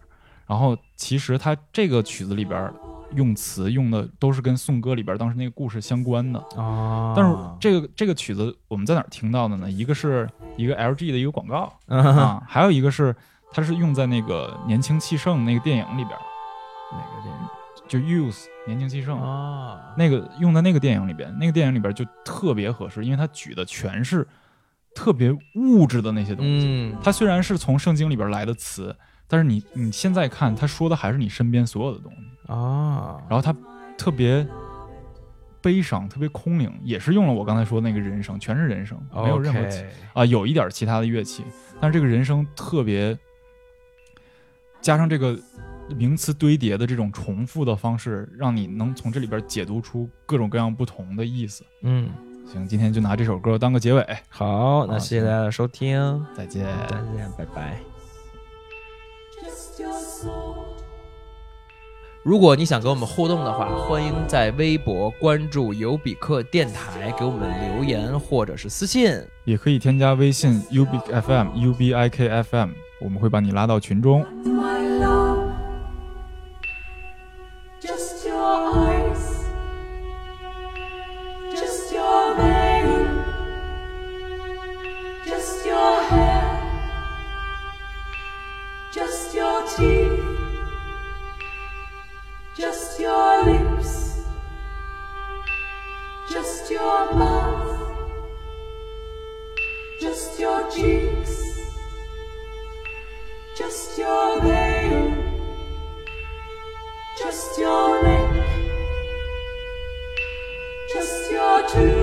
然后其实他这个曲子里边用词用的都是跟颂歌里边当时那个故事相关的。啊但是这个这个曲子我们在哪儿听到的呢？一个是一个 LG 的一个广告啊啊，还有一个是它是用在那个年轻气盛那个电影里边，哪个电影就 Youth 年轻气盛啊？那个用在那个电影里边，那个电影里边就特别合适，因为它举的全是特别物质的那些东西。嗯它虽然是从圣经里边来的词，但是你你现在看，他说的还是你身边所有的东西。啊，然后他特别悲伤，特别空灵，也是用了我刚才说那个人声，全是人声，没有任何啊、有一点其他的乐器，但是这个人声特别加上这个名词堆叠的这种重复的方式，让你能从这里边解读出各种各样不同的意思。嗯，行，今天就拿这首歌当个结尾，好，那谢谢大家的收听，再见。再见，拜拜。如果你想跟我们互动的话，欢迎在微博关注尤比克电台，给我们留言或者是私信。也可以添加微信 ubfm ubikfm，我们会把你拉到群中。Just your lips, just your mouth, just your cheeks. Just your veil, just your neck, just your two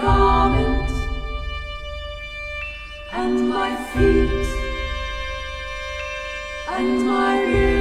garment and my feet and my beloved